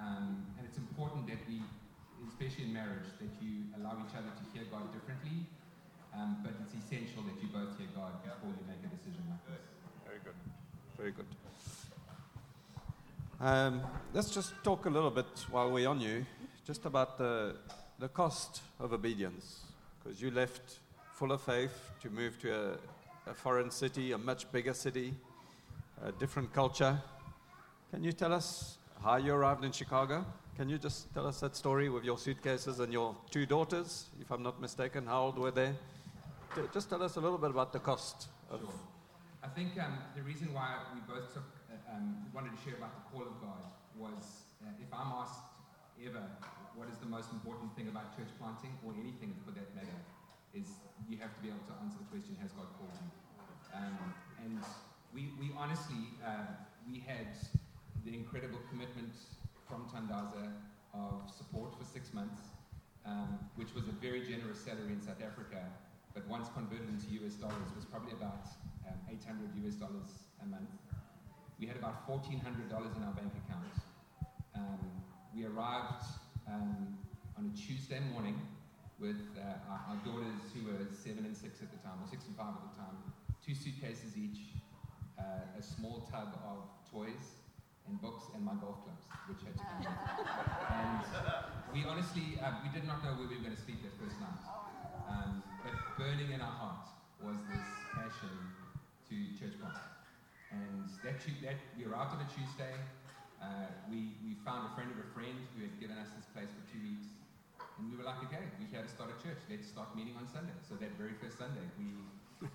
Um, and it's important that we, especially in marriage, that you allow each other to hear God differently. Um, but it's essential that you both hear God before you make a decision like this. Very good. Very good. Um, let's just talk a little bit while we're on you, just about the, the cost of obedience. Because you left full of faith to move to a, a foreign city, a much bigger city, a different culture. Can you tell us how you arrived in Chicago? Can you just tell us that story with your suitcases and your two daughters, if I'm not mistaken? How old were they? Just tell us a little bit about the cost. Sure. I think um, the reason why we both took, uh, um, wanted to share about the call of God was uh, if I'm asked ever what is the most important thing about church planting, or anything for that matter, is you have to be able to answer the question, has God called you? Um, and we, we honestly, uh, we had the incredible commitment from Tandaza of support for six months, um, which was a very generous salary in South Africa, but once converted into US dollars it was probably about um, 800 US dollars a month. We had about $1,400 in our bank account. Um, we arrived um, on a Tuesday morning with uh, our, our daughters, who were seven and six at the time, or six and five at the time, two suitcases each, uh, a small tub of toys and books, and my golf clubs, which had to come with. And we honestly, uh, we did not know where we were going to sleep that first night. Um, burning in our heart was this passion to church plant. And that, that we arrived on a Tuesday. Uh, we, we found a friend of a friend who had given us this place for two weeks. And we were like, okay, we here to start a church. Let's start meeting on Sunday. So that very first Sunday, we,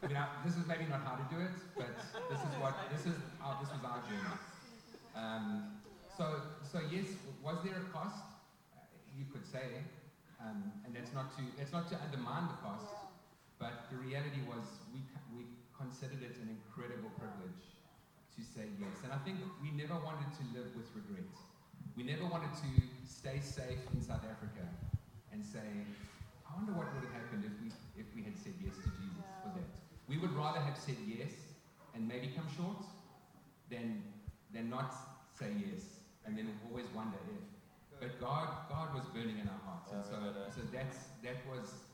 you know, this is maybe not how to do it, but this is what, this is our, this was our journey. Um, so, so yes, was there a cost? Uh, You could say, um, and that's not to that's not to undermine the cost, but the reality was we we considered it an incredible privilege to say yes. And I think we never wanted to live with regret. We never wanted to stay safe in South Africa and say, I wonder what would have happened if we if we had said yes to Jesus for that. We would rather have said yes and maybe come short than than not say yes and then always wonder if. But God, God was burning in our hearts, and so, so that's that was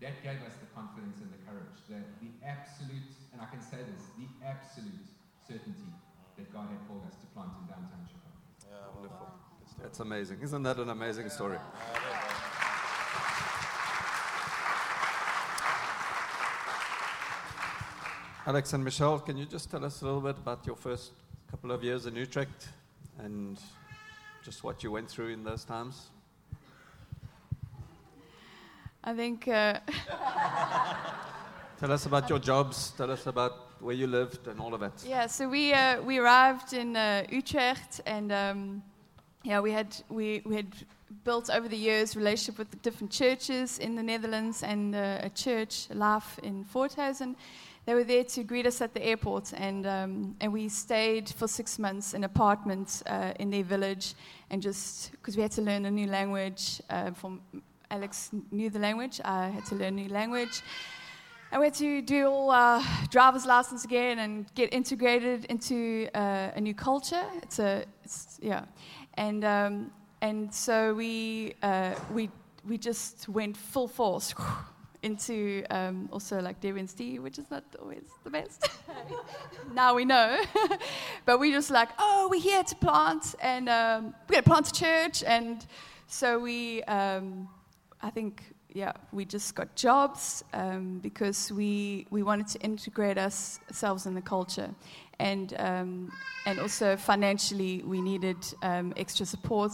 that gave us the confidence and the courage, the, the absolute, and I can say this, the absolute certainty that God had called us to plant in downtown Chicago. Yeah, wonderful. That's amazing. Isn't that an amazing story? Alex and Michelle, can you just tell us a little bit about your first couple of years in Utrecht and just what you went through in those times? I think uh, Tell us about your jobs, tell us about where you lived and all of that. Yeah, so we uh, we arrived in uh, Utrecht, and um, yeah, we had we, we had built over the years relationship with the different churches in the Netherlands and uh, a church, Laaf in Voorthuizen. They were there to greet us at the airport, and um, and we stayed for six months in apartments uh, in their village, and just because we had to learn a new language. Uh, from Alex knew the language, I had to learn new language. I went to do all uh, driver's license again and get integrated into uh, a new culture. It's a, it's, yeah, and um, and so we uh, we we just went full force into um, also like and which is not always the best. now we know. but we just like, oh, we're here to plant, and um, we're going to plant a church. And so we, um, I think, yeah, we just got jobs um, because we, we wanted to integrate ourselves in the culture. And, um, and also financially, we needed um, extra support.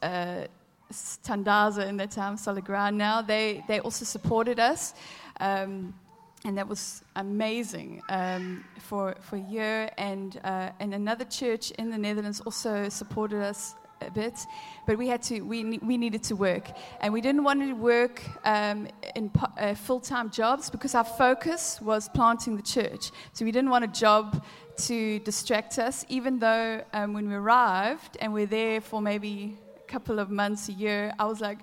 Uh, Tandaza in time, Solidground now, they, they also supported us. Um, and that was amazing um, for, for a year. And, uh, and another church in the Netherlands also supported us a bit, but we had to, we, we needed to work. And we didn't want to work um, in uh, full time jobs because our focus was planting the church. So we didn't want a job to distract us, even though um, when we arrived and we're there for maybe a couple of months, a year, I was like,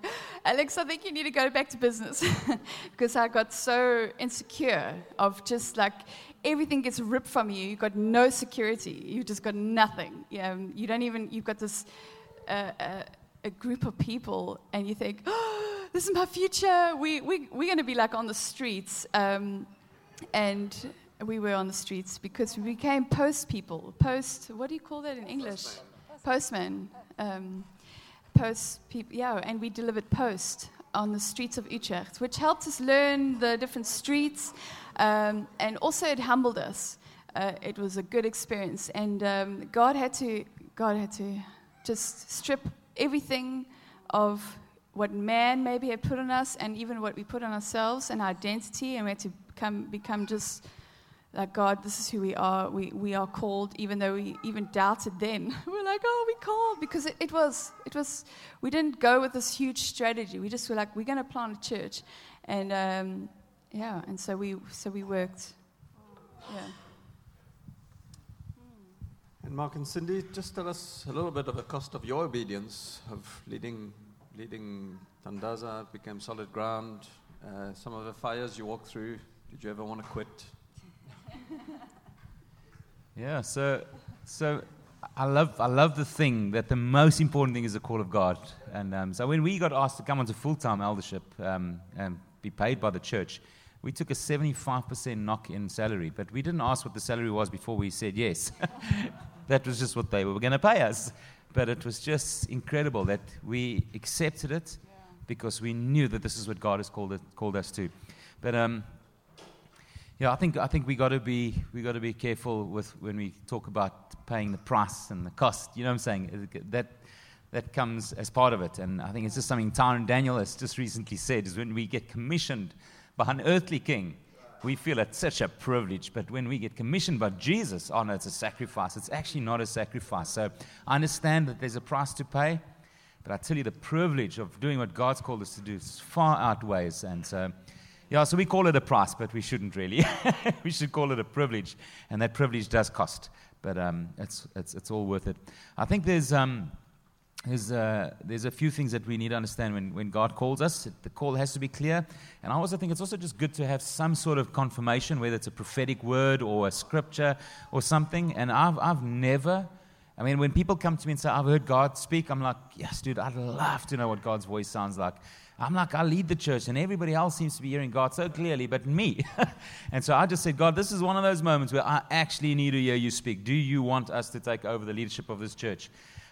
Alex, I think you need to go back to business because I got so insecure of just like everything gets ripped from you. You've got no security. You've just got nothing. You, you don't even, you've got this uh, uh, a group of people and you think, oh, this is my future. We, we, we're going to be like on the streets. Um, and we were on the streets because we became post people. Post, what do you call that in English? Postman. Um, post people, yeah, and we delivered post on the streets of Utrecht, which helped us learn the different streets, um, and also it humbled us. Uh, it was a good experience, and um, God had to, God had to just strip everything of what man maybe had put on us, and even what we put on ourselves, and our identity, and we had to become, become just like God, this is who we are. We, we are called, even though we even doubted then. we're like, oh, we called because it, it was it was. We didn't go with this huge strategy. We just were like, we're going to plant a church, and um, yeah, and so we so we worked. Yeah. And Mark and Cindy, just tell us a little bit of the cost of your obedience of leading, leading Tandaza, became Solidground. Uh, some of the fires you walked through. Did you ever want to quit? Yeah, so, so I love, I love the thing that the most important thing is the call of God. And um, so when we got asked to come onto full time eldership um, and be paid by the church, we took a 75% knock in salary, but we didn't ask what the salary was before we said yes. that was just what they were going to pay us. But it was just incredible that we accepted it because we knew that this is what God has called, it, called us to. But um, yeah, I think I think we got to be we got to be careful with when we talk about paying the price and the cost. You know what I'm saying? That that comes as part of it, and I think it's just something Tyron Daniel has just recently said is when we get commissioned by an earthly king, we feel it's such a privilege. But when we get commissioned by Jesus, oh no, it's a sacrifice. It's actually not a sacrifice. So I understand that there's a price to pay, but I tell you, the privilege of doing what God's called us to do far outweighs, and so. Yeah, so we call it a price, but we shouldn't really. we should call it a privilege, and that privilege does cost, but um, it's, it's, it's all worth it. I think there's, um, there's, uh, there's a few things that we need to understand when, when God calls us. The call has to be clear, and I also think it's also just good to have some sort of confirmation, whether it's a prophetic word or a scripture or something. And I've, I've never. I mean, when people come to me and say, I've heard God speak, I'm like, yes, dude, I'd love to know what God's voice sounds like. I'm like, I lead the church, and everybody else seems to be hearing God so clearly, but me. and so I just said, God, this is one of those moments where I actually need to hear you speak. Do you want us to take over the leadership of this church?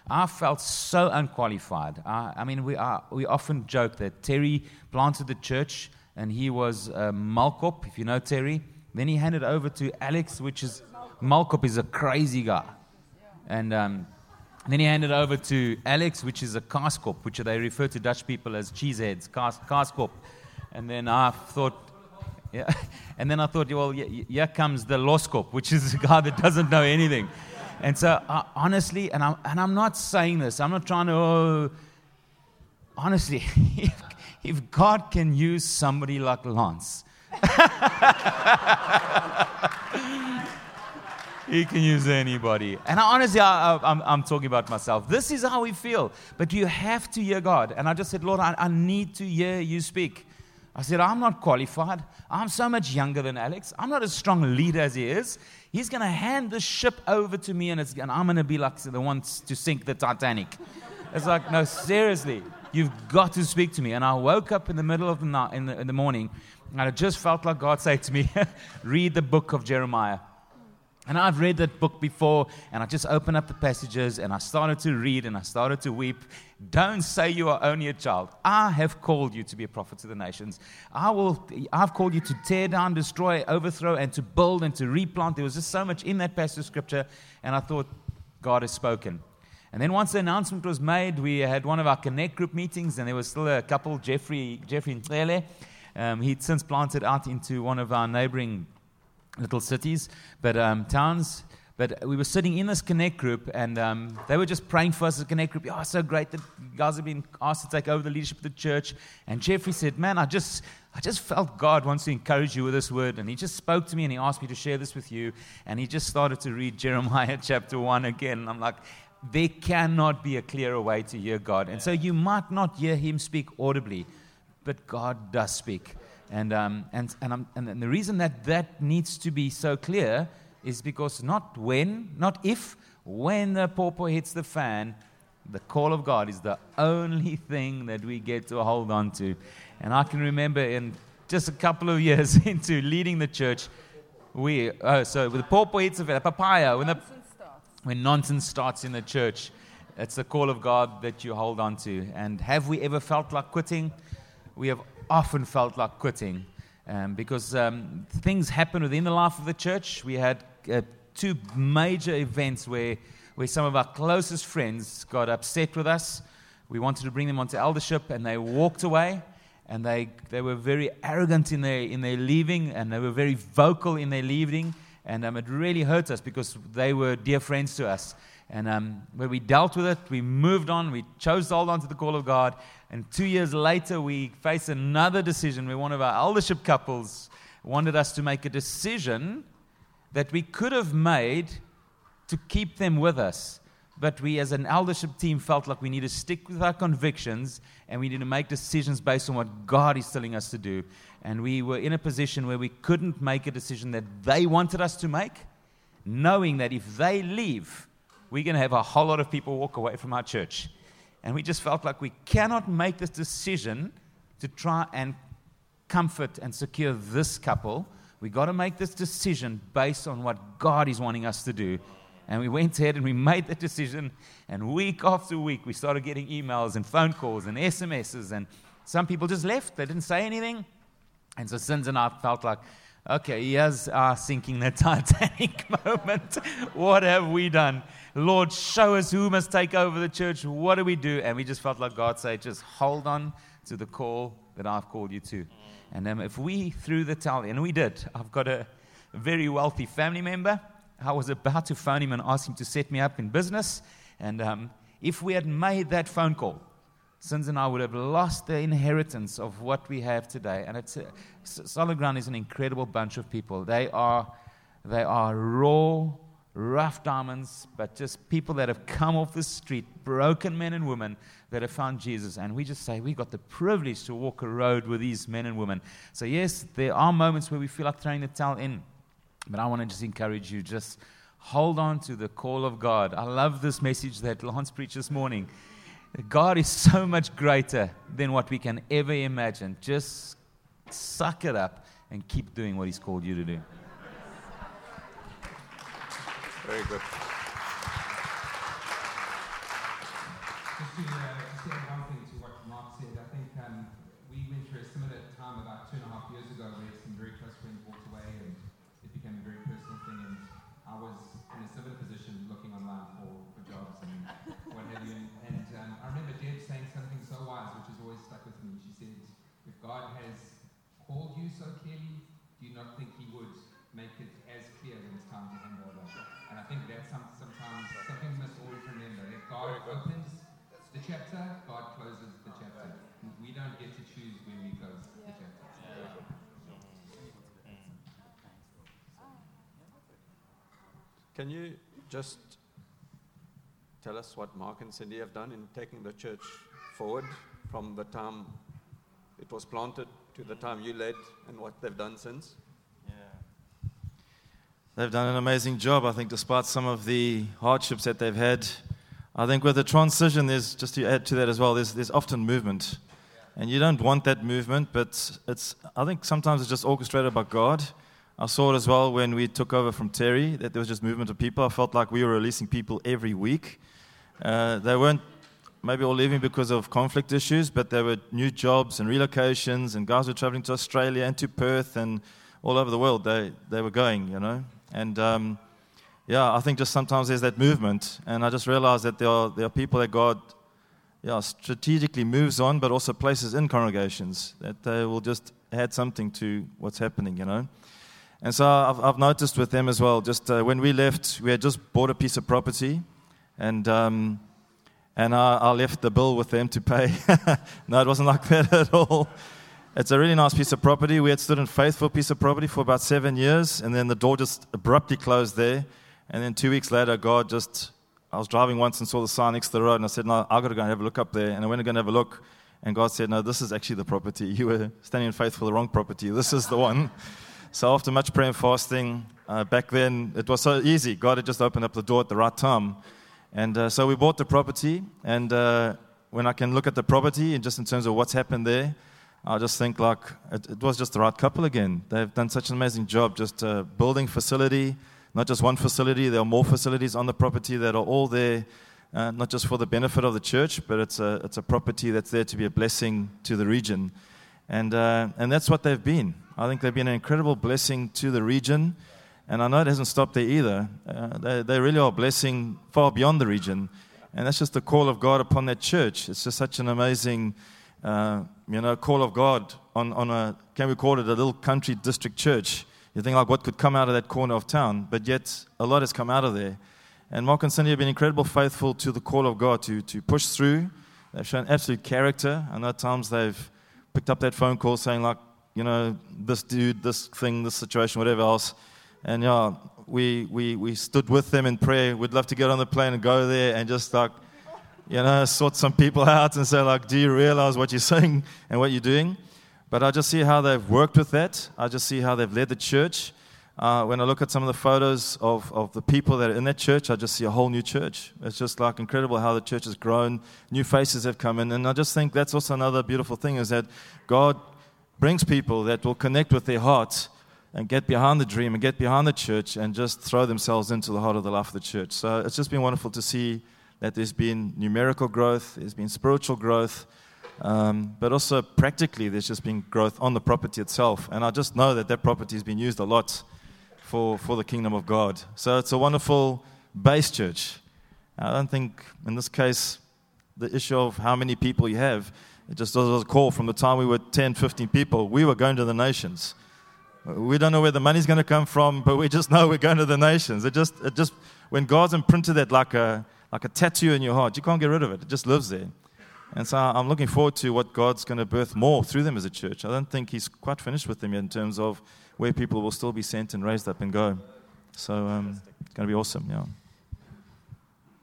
I felt so unqualified. I, I mean, we, are, we often joke that Terry planted the church, and he was a Malkop, if you know Terry. Then he handed over to Alex, which is Malkop is a crazy guy. And um, then he handed over to Alex, which is a Kaaskop, which they refer to Dutch people as cheeseheads, Kaaskop. And then I thought, yeah, and then I thought, well, here comes the Loskop, which is a guy that doesn't know anything. And so, uh, honestly, and I'm, and I'm not saying this, I'm not trying to, oh, honestly, if, if God can use somebody like Lance, he can use anybody. And I, honestly, I, am talking about myself. This is how we feel. But you have to hear God. And I just said, Lord, I, I need to hear you speak. I said, I'm not qualified. I'm so much younger than Alex. I'm not as strong a leader as he is. He's going to hand the ship over to me, and, and I'm going to be like the ones to sink the Titanic. It's like, no, seriously. You've got to speak to me. And I woke up in the middle of the night, in the, in the morning, and I just felt like God said to me, read the book of Jeremiah. And I've read that book before, and I just opened up the passages and I started to read and I started to weep. Don't say you are only a child. I have called you to be a prophet to the nations. I will, I've called you to tear down, destroy, overthrow, and to build and to replant. There was just so much in that passage of scripture, and I thought, God has spoken. And then once the announcement was made, we had one of our Connect group meetings, and there was still a couple, Jeffrey, Jeffrey and Tlele. Um, he'd since planted out into one of our neighboring little cities, but um, towns. But we were sitting in this Connect group, and um, they were just praying for us as a Connect group. Oh, so great that guys have been asked to take over the leadership of the church. And Jeffrey said, Man, I just, I just felt God wants to encourage you with this word. And he just spoke to me and he asked me to share this with you. And he just started to read Jeremiah chapter 1 again. And I'm like, there cannot be a clearer way to hear God. And so you might not hear him speak audibly, but God does speak. And, um, and, and, and the reason that that needs to be so clear is because not when, not if, when the pawpaw hits the fan, the call of God is the only thing that we get to hold on to. And I can remember in just a couple of years into leading the church, we, oh, so with the pawpaw hits the fan, papaya, when, the, when nonsense starts in the church, it's the call of God that you hold on to. And have we ever felt like quitting? We have often felt like quitting um, because um, things happen within the life of the church. We had uh, two major events where, where some of our closest friends got upset with us. We wanted to bring them onto eldership, and they walked away. And they, they were very arrogant in their, in their leaving, and they were very vocal in their leaving. And um, it really hurt us because they were dear friends to us. And um, when we dealt with it, we moved on. We chose to hold on to the call of God. And two years later, we faced another decision where one of our eldership couples wanted us to make a decision that we could have made to keep them with us. But we, as an eldership team, felt like we need to stick with our convictions and we need to make decisions based on what God is telling us to do. And we were in a position where we couldn't make a decision that they wanted us to make, knowing that if they leave, we're going to have a whole lot of people walk away from our church. And we just felt like we cannot make this decision to try and comfort and secure this couple. We got to make this decision based on what God is wanting us to do. And we went ahead and we made the decision. And week after week, we started getting emails and phone calls and SMSs. And some people just left, they didn't say anything. And so Sins and I felt like, okay, here's our sinking the Titanic moment. what have we done? Lord, show us who must take over the church. What do we do? And we just felt like God said, just hold on to the call that I've called you to. And um, if we threw the towel, and we did, I've got a very wealthy family member. I was about to phone him and ask him to set me up in business. And um, if we had made that phone call, Sins and I would have lost the inheritance of what we have today. And it's Solidground is an incredible bunch of people. They are, they are raw, rough diamonds, but just people that have come off the street, broken men and women that have found Jesus. And we just say, we got the privilege to walk a road with these men and women. So, yes, there are moments where we feel like throwing the towel in, but I want to just encourage you just hold on to the call of God. I love this message that Lance preached this morning. God is so much greater than what we can ever imagine. Just suck it up and keep doing what He's called you to do. Very good. Just to, uh, just to add one thing to what Mark said, I think um, we went through a similar time about two and a half years ago where some very close friends walked away and it became a very personal thing. And I was in a similar position looking online for, for jobs and what have you. And, and um, I remember Deb saying something so wise, which has always stuck with me. She said, If God has called you so clearly, do you not think He would make it as clear when it's time to hand over? And I think that's some, sometimes something we must always remember that God opens the chapter, God closes the chapter. We don't get to choose when we close the chapter. Can you just tell us what Mark and Cindy have done in taking the church forward from the time it was planted to the time you led and what they've done since? Yeah. They've done an amazing job, I think, despite some of the hardships that they've had. I think with the transition, there's just to add to that as well. There's there's often movement, and you don't want that movement, but it's. I think sometimes it's just orchestrated by God. I saw it as well when we took over from Terry that there was just movement of people. I felt like we were releasing people every week. Uh, they weren't maybe all leaving because of conflict issues, but there were new jobs and relocations, and guys were traveling to Australia and to Perth and all over the world. They they were going, you know, and. Um, yeah, I think just sometimes there's that movement, and I just realized that there are, there are people that God yeah, strategically moves on, but also places in congregations that they will just add something to what's happening, you know. And so I've, I've noticed with them as well, just uh, when we left, we had just bought a piece of property, and, um, and I, I left the bill with them to pay. no, it wasn't like that at all. It's a really nice piece of property. We had stood in faithful piece of property for about seven years, and then the door just abruptly closed there. And then two weeks later, God just, I was driving once and saw the sign next to the road, and I said, No, I've got to go and have a look up there. And I went to go and have a look, and God said, No, this is actually the property. You were standing in faith for the wrong property. This is the one. So after much prayer and fasting, uh, back then it was so easy. God had just opened up the door at the right time. And uh, so we bought the property, and uh, when I can look at the property and just in terms of what's happened there, I just think like it, it was just the right couple again. They've done such an amazing job, just uh, building facility, not just one facility, there are more facilities on the property that are all there, uh, not just for the benefit of the church, but it's a, it's a property that's there to be a blessing to the region. And, uh, and that's what they've been. I think they've been an incredible blessing to the region. And I know it hasn't stopped there either. Uh, they, they really are blessing far beyond the region. And that's just the call of God upon that church. It's just such an amazing, uh, you know, call of God on, on a, can we call it a little country district church? You think like what could come out of that corner of town, but yet a lot has come out of there. And Mark and Cindy have been incredibly faithful to the call of God to, to push through. They've shown absolute character. I know at times they've picked up that phone call saying like, you know, this dude, this thing, this situation, whatever else. And yeah, we, we, we stood with them in prayer. We'd love to get on the plane and go there and just like, you know, sort some people out and say like, do you realize what you're saying and what you're doing? But I just see how they've worked with that. I just see how they've led the church. Uh, when I look at some of the photos of, of the people that are in that church, I just see a whole new church. It's just like incredible how the church has grown. New faces have come in. And I just think that's also another beautiful thing is that God brings people that will connect with their hearts and get behind the dream and get behind the church and just throw themselves into the heart of the life of the church. So it's just been wonderful to see that there's been numerical growth, there's been spiritual growth. Um, but also practically, there's just been growth on the property itself. And I just know that that property has been used a lot for, for the kingdom of God. So it's a wonderful base church. I don't think, in this case, the issue of how many people you have, it just was a call from the time we were 10, 15 people, we were going to the nations. We don't know where the money's going to come from, but we just know we're going to the nations. It just, it just when God's imprinted that like a, like a tattoo in your heart, you can't get rid of it. It just lives there. And so I'm looking forward to what God's going to birth more through them as a church. I don't think He's quite finished with them yet in terms of where people will still be sent and raised up and go. So um, it's going to be awesome, yeah.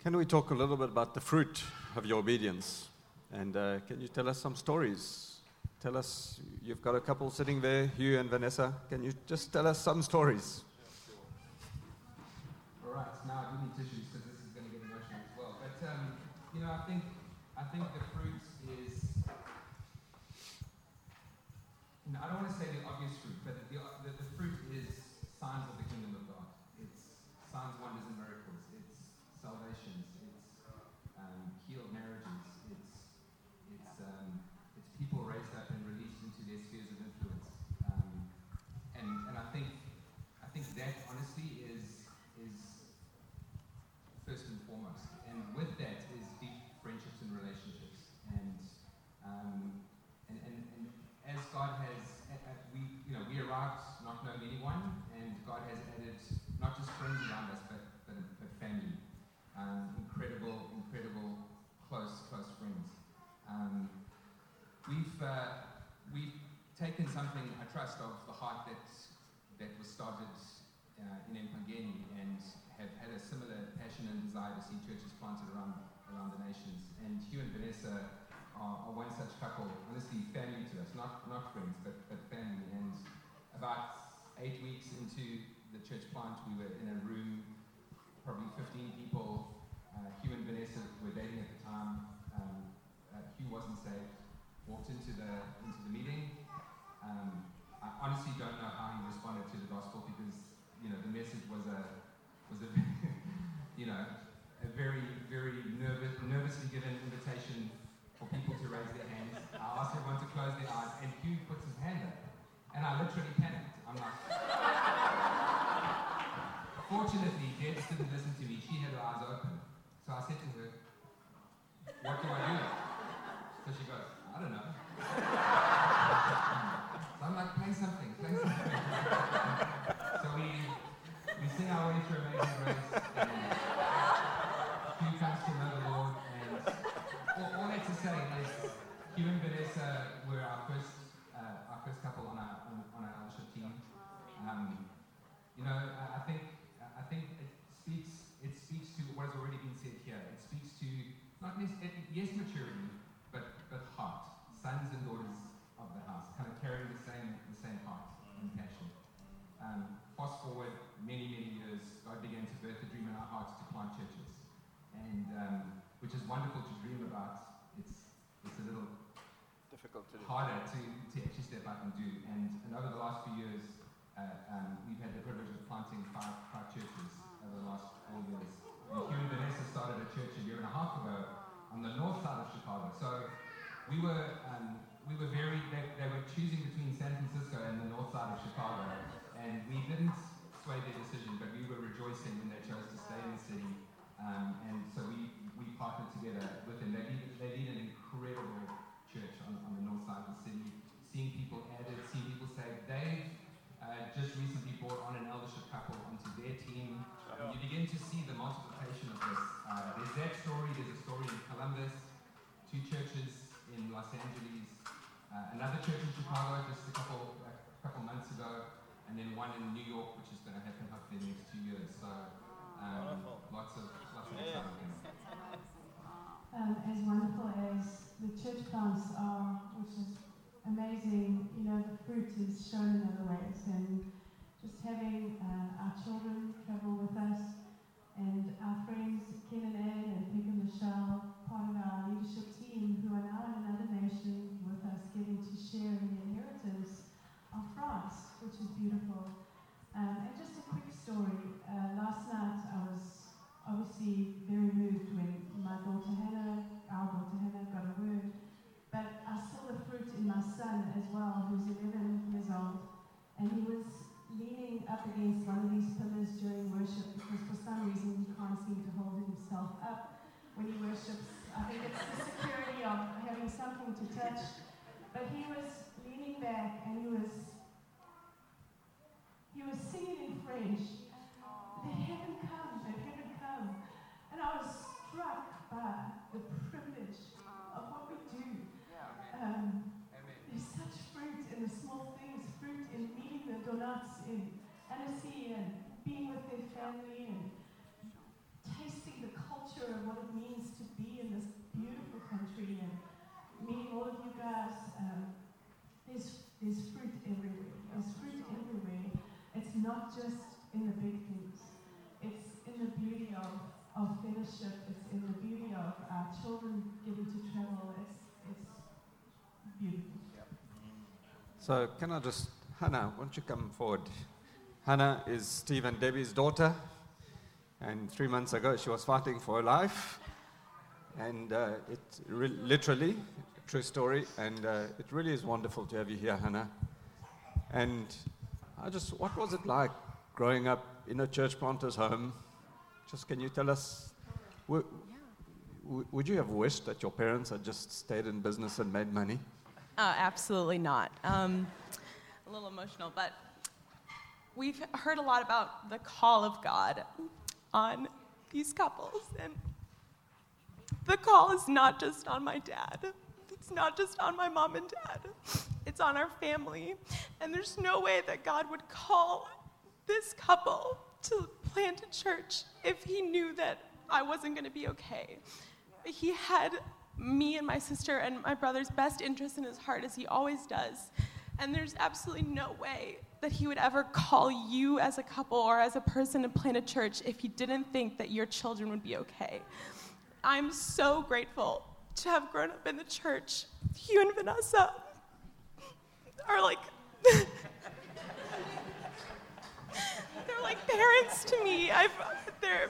Can we talk a little bit about the fruit of your obedience? And uh, can you tell us some stories? Tell us, you've got a couple sitting there, Hugh and Vanessa. Can you just tell us some stories? All right, now I do need tissues because this is going to get emotional as well. But, um, you know, I think, I think the fruit is, you know, I don't want to say the obvious fruit, but the, the, the fruit is signs of the kingdom of God. It's signs, wonders, and miracles. It's salvations. It's um, healed marriages. It's, it's, um, it's people raised up and released into their spheres of influence. Um, and, and I think, I think that honesty is, is first and foremost. And with that is deep friendships and relationships. And, um, and, and, and as God has, uh, uh, we, you know, we arrived not knowing anyone, and God has added not just friends around us, but, but, but family. Um, incredible, incredible, close, close friends. Um, we've, uh, we've taken something, I trust, of the heart that, that was started uh, in Empangeni and have had a similar passion and desire to see churches planted around, around the nations. And Hugh and Vanessa are, are one such couple, honestly, family to us, not, not friends, but, but family. And about eight weeks into the church plant, we were in a room, probably 15 people, uh, Hugh and Vanessa were dating at the time. Um, uh, Hugh wasn't saved. Walked into the into the meeting. Um, I honestly don't know how he responded to the gospel because you know the message was a was a you know a very very nervous nervously given invitation for people to raise their hands. I asked everyone to close their eyes, and Hugh puts his hand up, and I literally panicked. I'm like. Fortunately, Debs didn't listen to me. She had her eyes open. So I said to her, What do I do? So she goes, I don't know. so I'm like, Play something, play something. so we, we sing our way through Amazing Grace, and Hugh comes to know the Lord. And all, all that to say is, Hugh and Vanessa were our first, uh, our first couple on our, on, on our eldership team. Um, you know, I, I think I think it speaks it speaks to what has already been said here. It speaks to yes maturity, but but heart, sons and daughters of the house, kind of carrying the same the same heart and passion. Um, fast forward many many years, God began to birth a dream in our hearts to plant churches, and um, which is wonderful to dream about. It's it's a little Difficult to do. harder to, to actually step out and do. And, and over the last few years, uh, um, we've had the privilege of planting five, five churches over the last four years. And Hugh and Vanessa started a church a year and a half ago on the north side of Chicago. So we were, um, we were very, they, they were choosing between San Francisco and the north side of Chicago. And we didn't sway their decision, but we were rejoicing when they chose to stay in the city. Um, and so we, we partnered together with them. They lead, they lead an incredible church on, on the north side of the city, seeing people added, seeing people saved. They've uh, just recently brought on an eldership couple onto their team. And you begin to see the multiplication of this. Uh, there's that story, there's a Columbus, two churches in Los Angeles, uh, another church in Chicago just a couple, a couple months ago, and then one in New York, which is going to happen hopefully in the next two years. So um, lots of lots of exciting things. Um, as wonderful as the church plants are, which is amazing, you know, the fruit is shown in other ways. And just having uh, our children travel with us and our friends, Ken and Ann and Peg and Michelle, of our leadership team who are now in another nation with us, getting to share in the inheritance of France, which is beautiful. Um, and just a quick story. Uh, last night I was obviously very moved when my daughter Hannah, our daughter Hannah, got a word. But I saw the fruit in my son as well, who's 11 years old. And he was leaning up against one of these pillars during worship because for some reason he can't seem to hold himself up when he worships. I think it's the security of having something to touch. But he was leaning back and he was he was singing in French. Let heaven come, let heaven come. And I was struck by the privilege of what we do. Um, there's such fruit in the small things, fruit in meeting the donuts in Annecy and being with their family and tasting the culture of what it means to be in this beautiful country and meeting all of you guys. Um, there's, fruit everywhere. There's fruit everywhere. It's not just in the big things. It's in the beauty of, of fellowship. It's in the beauty of our children getting to travel. It's, it's beautiful. So can I just, Hannah, why don't you come forward? Hannah is Steve and Debbie's daughter, and three months ago she was fighting for her life, and uh, it re- literally, true story, and uh, it really is wonderful to have you here, Hannah. And I just, what was it like growing up in a church planter's home? Just can you tell us, w- w- would you have wished that your parents had just stayed in business and made money? Uh, absolutely not. Um, a little emotional, but we've heard a lot about the call of God on these couples, and the call is not just on my dad. It's not just on my mom and dad. It's on our family. And there's no way that God would call this couple to plant a church if he knew that I wasn't going to be okay. He had me and my sister and my brother's best interest in his heart, as he always does. And there's absolutely no way that He would ever call you as a couple or as a person to plant a church if He didn't think that your children would be okay. I'm so grateful to have grown up in the church. Hugh and Vanessa are like, they're like parents to me. I've, they're.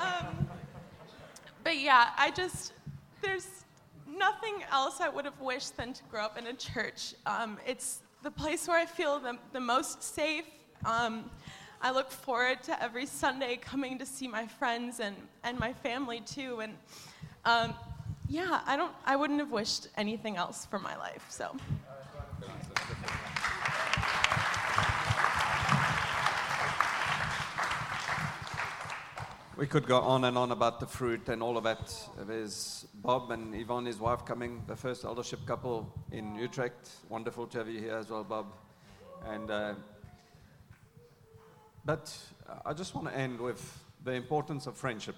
um, but yeah, I just, there's nothing else I would have wished than to grow up in a church. Um, it's the place where I feel the, the most safe. Um, I look forward to every Sunday coming to see my friends and, and my family too. And um, yeah, I don't, I wouldn't have wished anything else for my life. So. We could go on and on about the fruit and all of that. There's Bob and Yvonne, his wife, coming, the first eldership couple in Utrecht. Wonderful to have you here as well, Bob. And uh, but I just want to end with the importance of friendship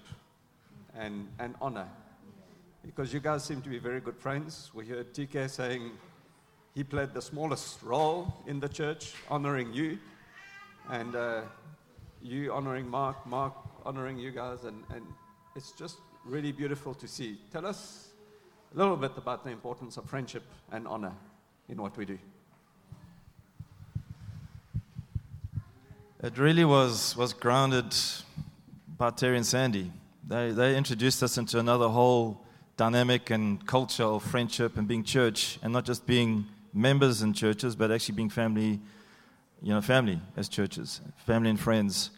and, and honor. Because you guys seem to be very good friends. We heard TK saying he played the smallest role in the church, honoring you. And uh, you honoring Mark, Mark honoring you guys, and, and it's just really beautiful to see. Tell us a little bit about the importance of friendship and honor in what we do. It really was, was grounded by Terry and Sandy. They, they introduced us into another whole dynamic and culture of friendship and being church, and not just being members in churches, but actually being family, you know, family as churches, family and friends.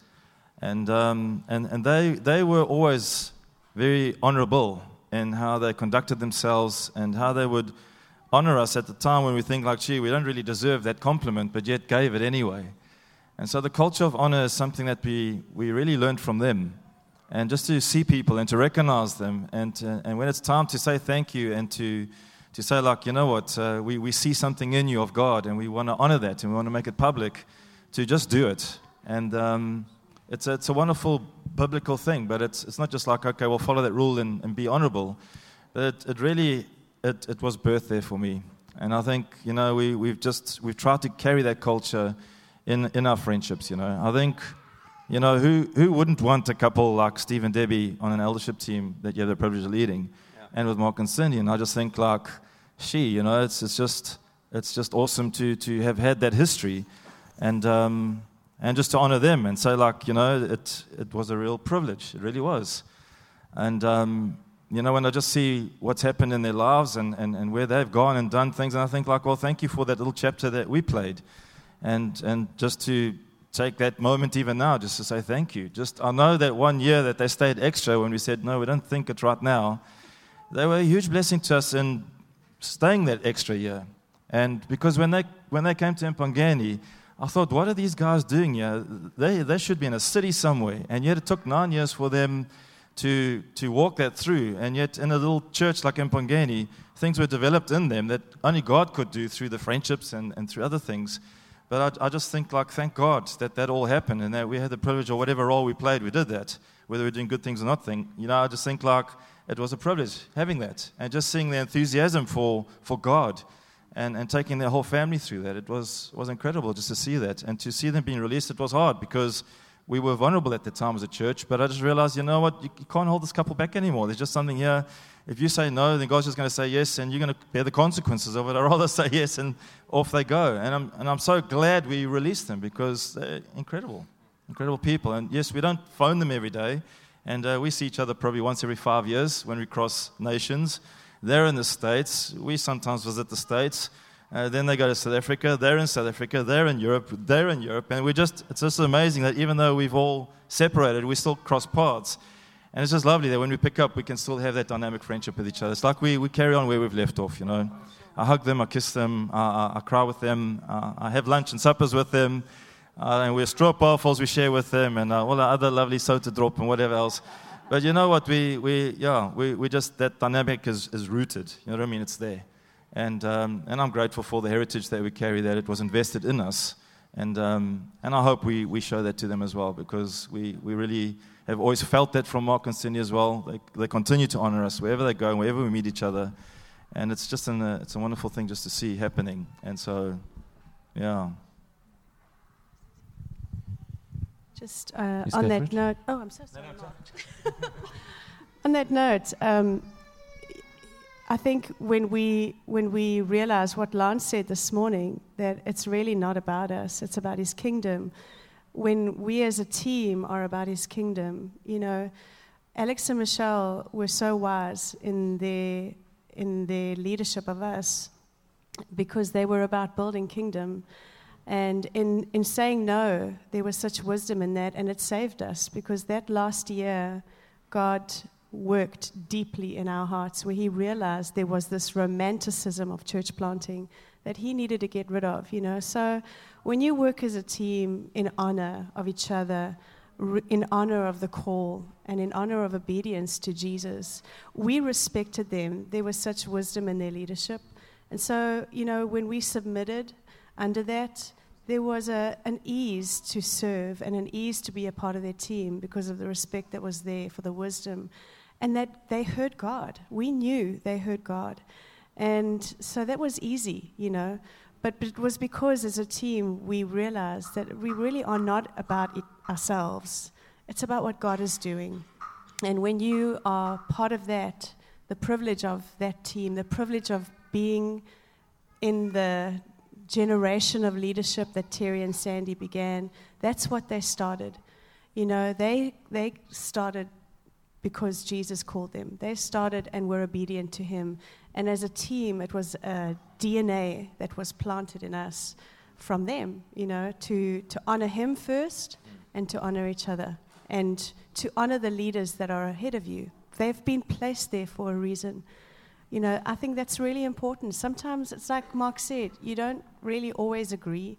And, um, and, and they, they were always very honorable in how they conducted themselves and how they would honor us at the time when we think like, gee, we don't really deserve that compliment, but yet gave it anyway. And so the culture of honor is something that we, we really learned from them. And just to see people and to recognize them, and, to, and when it's time to say thank you and to, to say, like, you know what, uh, we, we see something in you of God and we want to honor that and we want to make it public, to just do it. And, um, it's a, it's a wonderful biblical thing, but it's, it's not just like, okay, we'll follow that rule and, and be honorable. But it, it really, it, it was birth there for me. And I think, you know, we, we've just, we've tried to carry that culture in, in our friendships, you know. I think, you know, who, who wouldn't want a couple like Steve and Debbie on an eldership team that you have the privilege of leading? Yeah. And with Mark and Cindy, and I just think like, she, you know, it's, it's just, it's just awesome to, to have had that history. And, um, and just to honor them and say, like, you know, it, it was a real privilege. It really was. And, um, you know, when I just see what's happened in their lives and, and, and where they've gone and done things, and I think, like, well, thank you for that little chapter that we played. And, and just to take that moment even now, just to say thank you. Just, I know that one year that they stayed extra when we said, no, we don't think it right now, they were a huge blessing to us in staying that extra year. And because when they, when they came to Empangeni, I thought, what are these guys doing here? They, they should be in a city somewhere. And yet it took nine years for them to, to walk that through. And yet, in a little church like Empangeni, things were developed in them that only God could do through the friendships and, and through other things. But I, I just think, like, thank God that that all happened and that we had the privilege or whatever role we played, we did that. Whether we're doing good things or not, thing. You know, I just think, like, it was a privilege having that and just seeing the enthusiasm for, for God and, and taking their whole family through that. It was, was incredible just to see that. And to see them being released, it was hard because we were vulnerable at the time as a church. But I just realized, you know what, you, you can't hold this couple back anymore. There's just something here. If you say no, then God's just going to say yes, and you're going to bear the consequences of it. I'd rather say yes, and off they go. And I'm, and I'm so glad we released them because they're incredible, incredible people. And yes, we don't phone them every day. And uh, we see each other probably once every five years when we cross nations. They're in the States. We sometimes visit the States. Uh, then they go to South Africa. They're in South Africa. They're in Europe. They're in Europe. And we just, it's just amazing that even though we've all separated, we still cross paths. And it's just lovely that when we pick up, we can still have that dynamic friendship with each other. It's like we, we carry on where we've left off, you know. I hug them, I kiss them, I, I, cry with them, I have lunch and suppers with them, uh, and we're stroopwafels we share with them, and uh, all the other lovely soda drop and whatever else. But you know what? We, we yeah, we, we just, that dynamic is, is rooted. You know what I mean? It's there. And, um, and I'm grateful for the heritage that we carry, that it was invested in us. And, um, and I hope we, we show that to them as well because we, we really have always felt that from Mark and Cindy as well. They, they continue to honor us wherever they go wherever we meet each other. And it's just an, uh, it's a wonderful thing just to see happening. And so, yeah. Just uh, on that it. note, oh, I'm so sorry. Mark. on that note, um, I think when we when we realize what Lance said this morning, that it's really not about us; it's about His kingdom. When we as a team are about His kingdom, you know, Alex and Michelle were so wise in their in their leadership of us because they were about building kingdom. And in, in saying no, there was such wisdom in that, and it saved us because that last year, God worked deeply in our hearts where He realized there was this romanticism of church planting that He needed to get rid of, you know. So when you work as a team in honor of each other, in honor of the call, and in honor of obedience to Jesus, we respected them. There was such wisdom in their leadership. And so, you know, when we submitted under that, there was a, an ease to serve and an ease to be a part of their team because of the respect that was there for the wisdom. And that they heard God. We knew they heard God. And so that was easy, you know. But, it was because as a team we realized that we really are not about it ourselves, it's about what God is doing. And when you are part of that, the privilege of that team, the privilege of being in the generation of leadership that Terry and Sandy began, that's what they started. You know, they, they started because Jesus called them. They started and were obedient to him. And as a team, it was a DNA that was planted in us from them, you know, to, to honor him first and to honor each other and to honor the leaders that are ahead of you. They've been placed there for a reason. You know, I think that's really important. Sometimes it's like Mark said, you don't really always agree.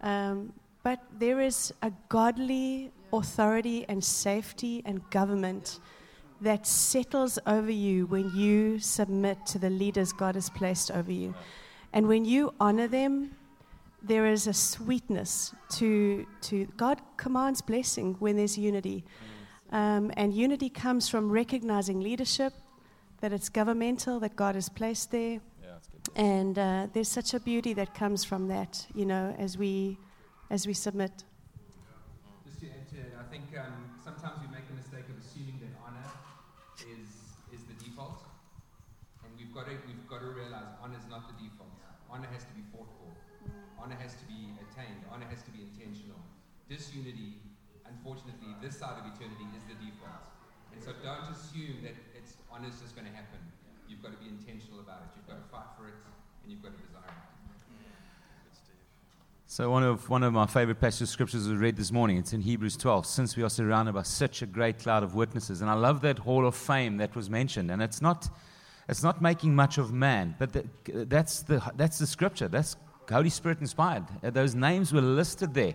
Um, but there is a godly authority and safety and government that settles over you when you submit to the leaders God has placed over you. And when you honor them, there is a sweetness to, to God commands blessing when there's unity. Um, and unity comes from recognizing leadership, that it's governmental, that God has placed there. And uh, there's such a beauty that comes from that, you know, as we, as we submit. Just to add to it, I think um, sometimes we make the mistake of assuming that honor is, is the default. And we've got, to, we've got to realize honor is not the default. Honor has to be fought for. Honor has to be attained. Honor has to be intentional. Disunity, unfortunately, this side of eternity is the default. And so don't assume that it's honor is just going to happen. You've got to be intentional about it. You've got to fight for it, and you've got to desire it. So one of one of my favorite passages of scriptures was read this morning. It's in Hebrews 12. Since we are surrounded by such a great cloud of witnesses, and I love that hall of fame that was mentioned. And it's not, it's not making much of man, but the, that's the that's the scripture. That's Holy Spirit inspired. Uh, Those names were listed there.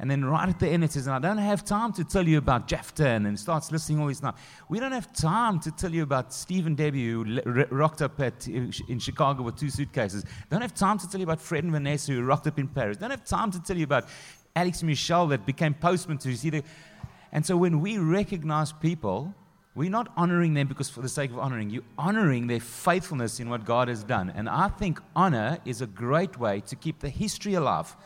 And then right at the end it says, and I don't have time to tell you about Jephthah, and starts listing all these names. We don't have time to tell you about Stephen Debbie who rocked up at, in Chicago with two suitcases. Don't have time to tell you about Fred and Vanessa who rocked up in Paris. Don't have time to tell you about Alex Michelle that became postmen to see the. And so when we recognize people, we're not honoring them because for the sake of honoring. You're honoring their faithfulness in what God has done. And I think honor is a great way to keep the history alive.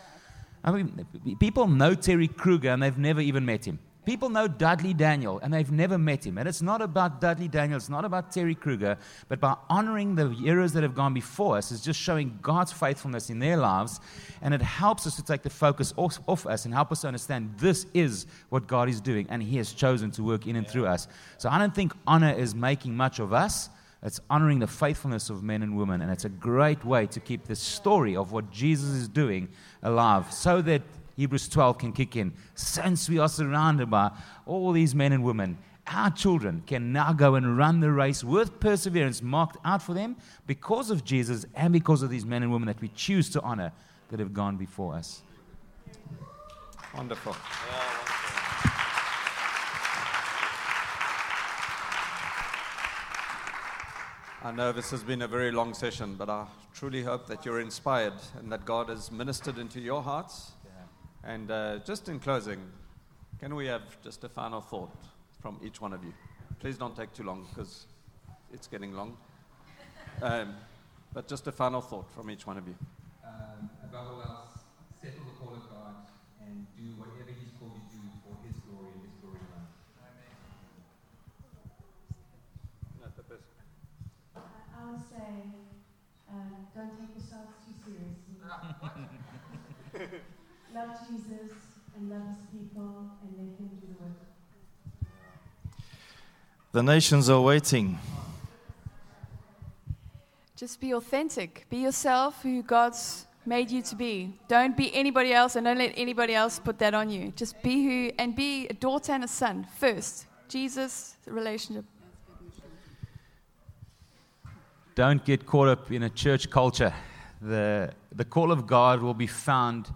I mean, people know Terry Kruger and they've never even met him. People know Dudley Daniel and they've never met him. And it's not about Dudley Daniel, it's not about Terry Kruger, but by honoring the heroes that have gone before us, is just showing God's faithfulness in their lives. And it helps us to take the focus off, off us and help us understand this is what God is doing and He has chosen to work in and through us. So I don't think honor is making much of us. It's honoring the faithfulness of men and women. And it's a great way to keep the story of what Jesus is doing alive so that Hebrews 12 can kick in. Since we are surrounded by all these men and women, our children can now go and run the race with perseverance marked out for them because of Jesus and because of these men and women that we choose to honor that have gone before us. Wonderful. I know this has been a very long session, but I truly hope that you're inspired and that God has ministered into your hearts. And uh, just in closing, can we have just a final thought from each one of you? Please don't take too long because it's getting long. Um, but just a final thought from each one of you. Um, above all else, settle the call of God and do whatever He's called you to do for His glory and His glory alone. Amen. Uh, I would say, um, don't take yourselves too seriously. love Jesus and love his people and let him do the work. The nations are waiting. Just be authentic. Be yourself, who God's made you to be. Don't be anybody else and don't let anybody else put that on you. Just be who, and be a daughter and a son first. Jesus, relationship. Don't get caught up in a church culture. The, the call of God will be found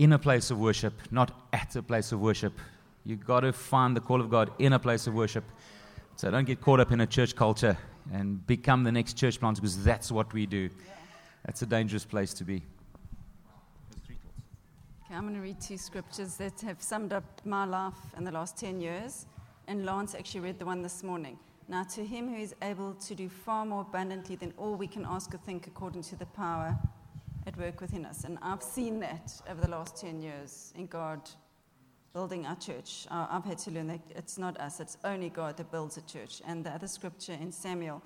in a place of worship, not at a place of worship. You've got to find the call of God in a place of worship. So don't get caught up in a church culture and become the next church plant because that's what we do. That's a dangerous place to be. Okay, I'm going to read two scriptures that have summed up my life in the last 10 years. And Lance actually read the one this morning. Now, to him who is able to do far more abundantly than all we can ask or think according to the power at work within us. And I've seen that over the last 10 years in God building our church. I've had to learn that it's not us, it's only God that builds a church. And the other scripture in Samuel,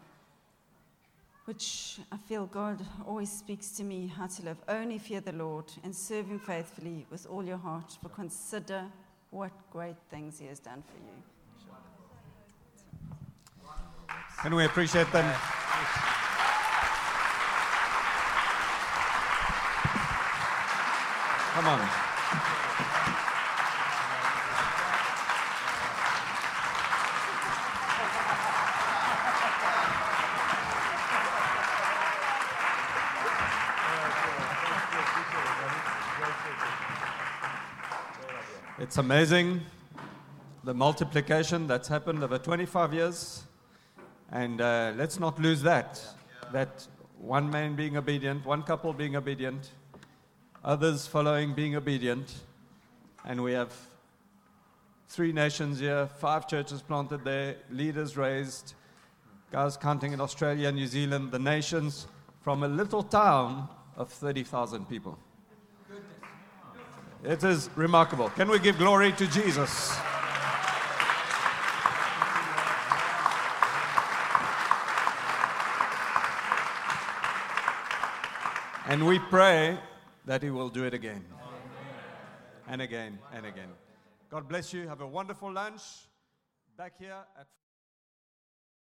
which I feel God always speaks to me how to live. Only fear the Lord and serve Him faithfully with all your heart, for consider what great things He has done for you. Can we appreciate them? Come on. It's amazing the multiplication that's happened over 25 years. And uh, let's not lose that. That one man being obedient, one couple being obedient, others following being obedient. And we have three nations here, five churches planted there, leaders raised, guys counting in Australia, New Zealand, the nations from a little town of 30,000 people. It is remarkable. Can we give glory to Jesus? And we pray that He will do it again and again and again. God bless you. Have a wonderful lunch back here at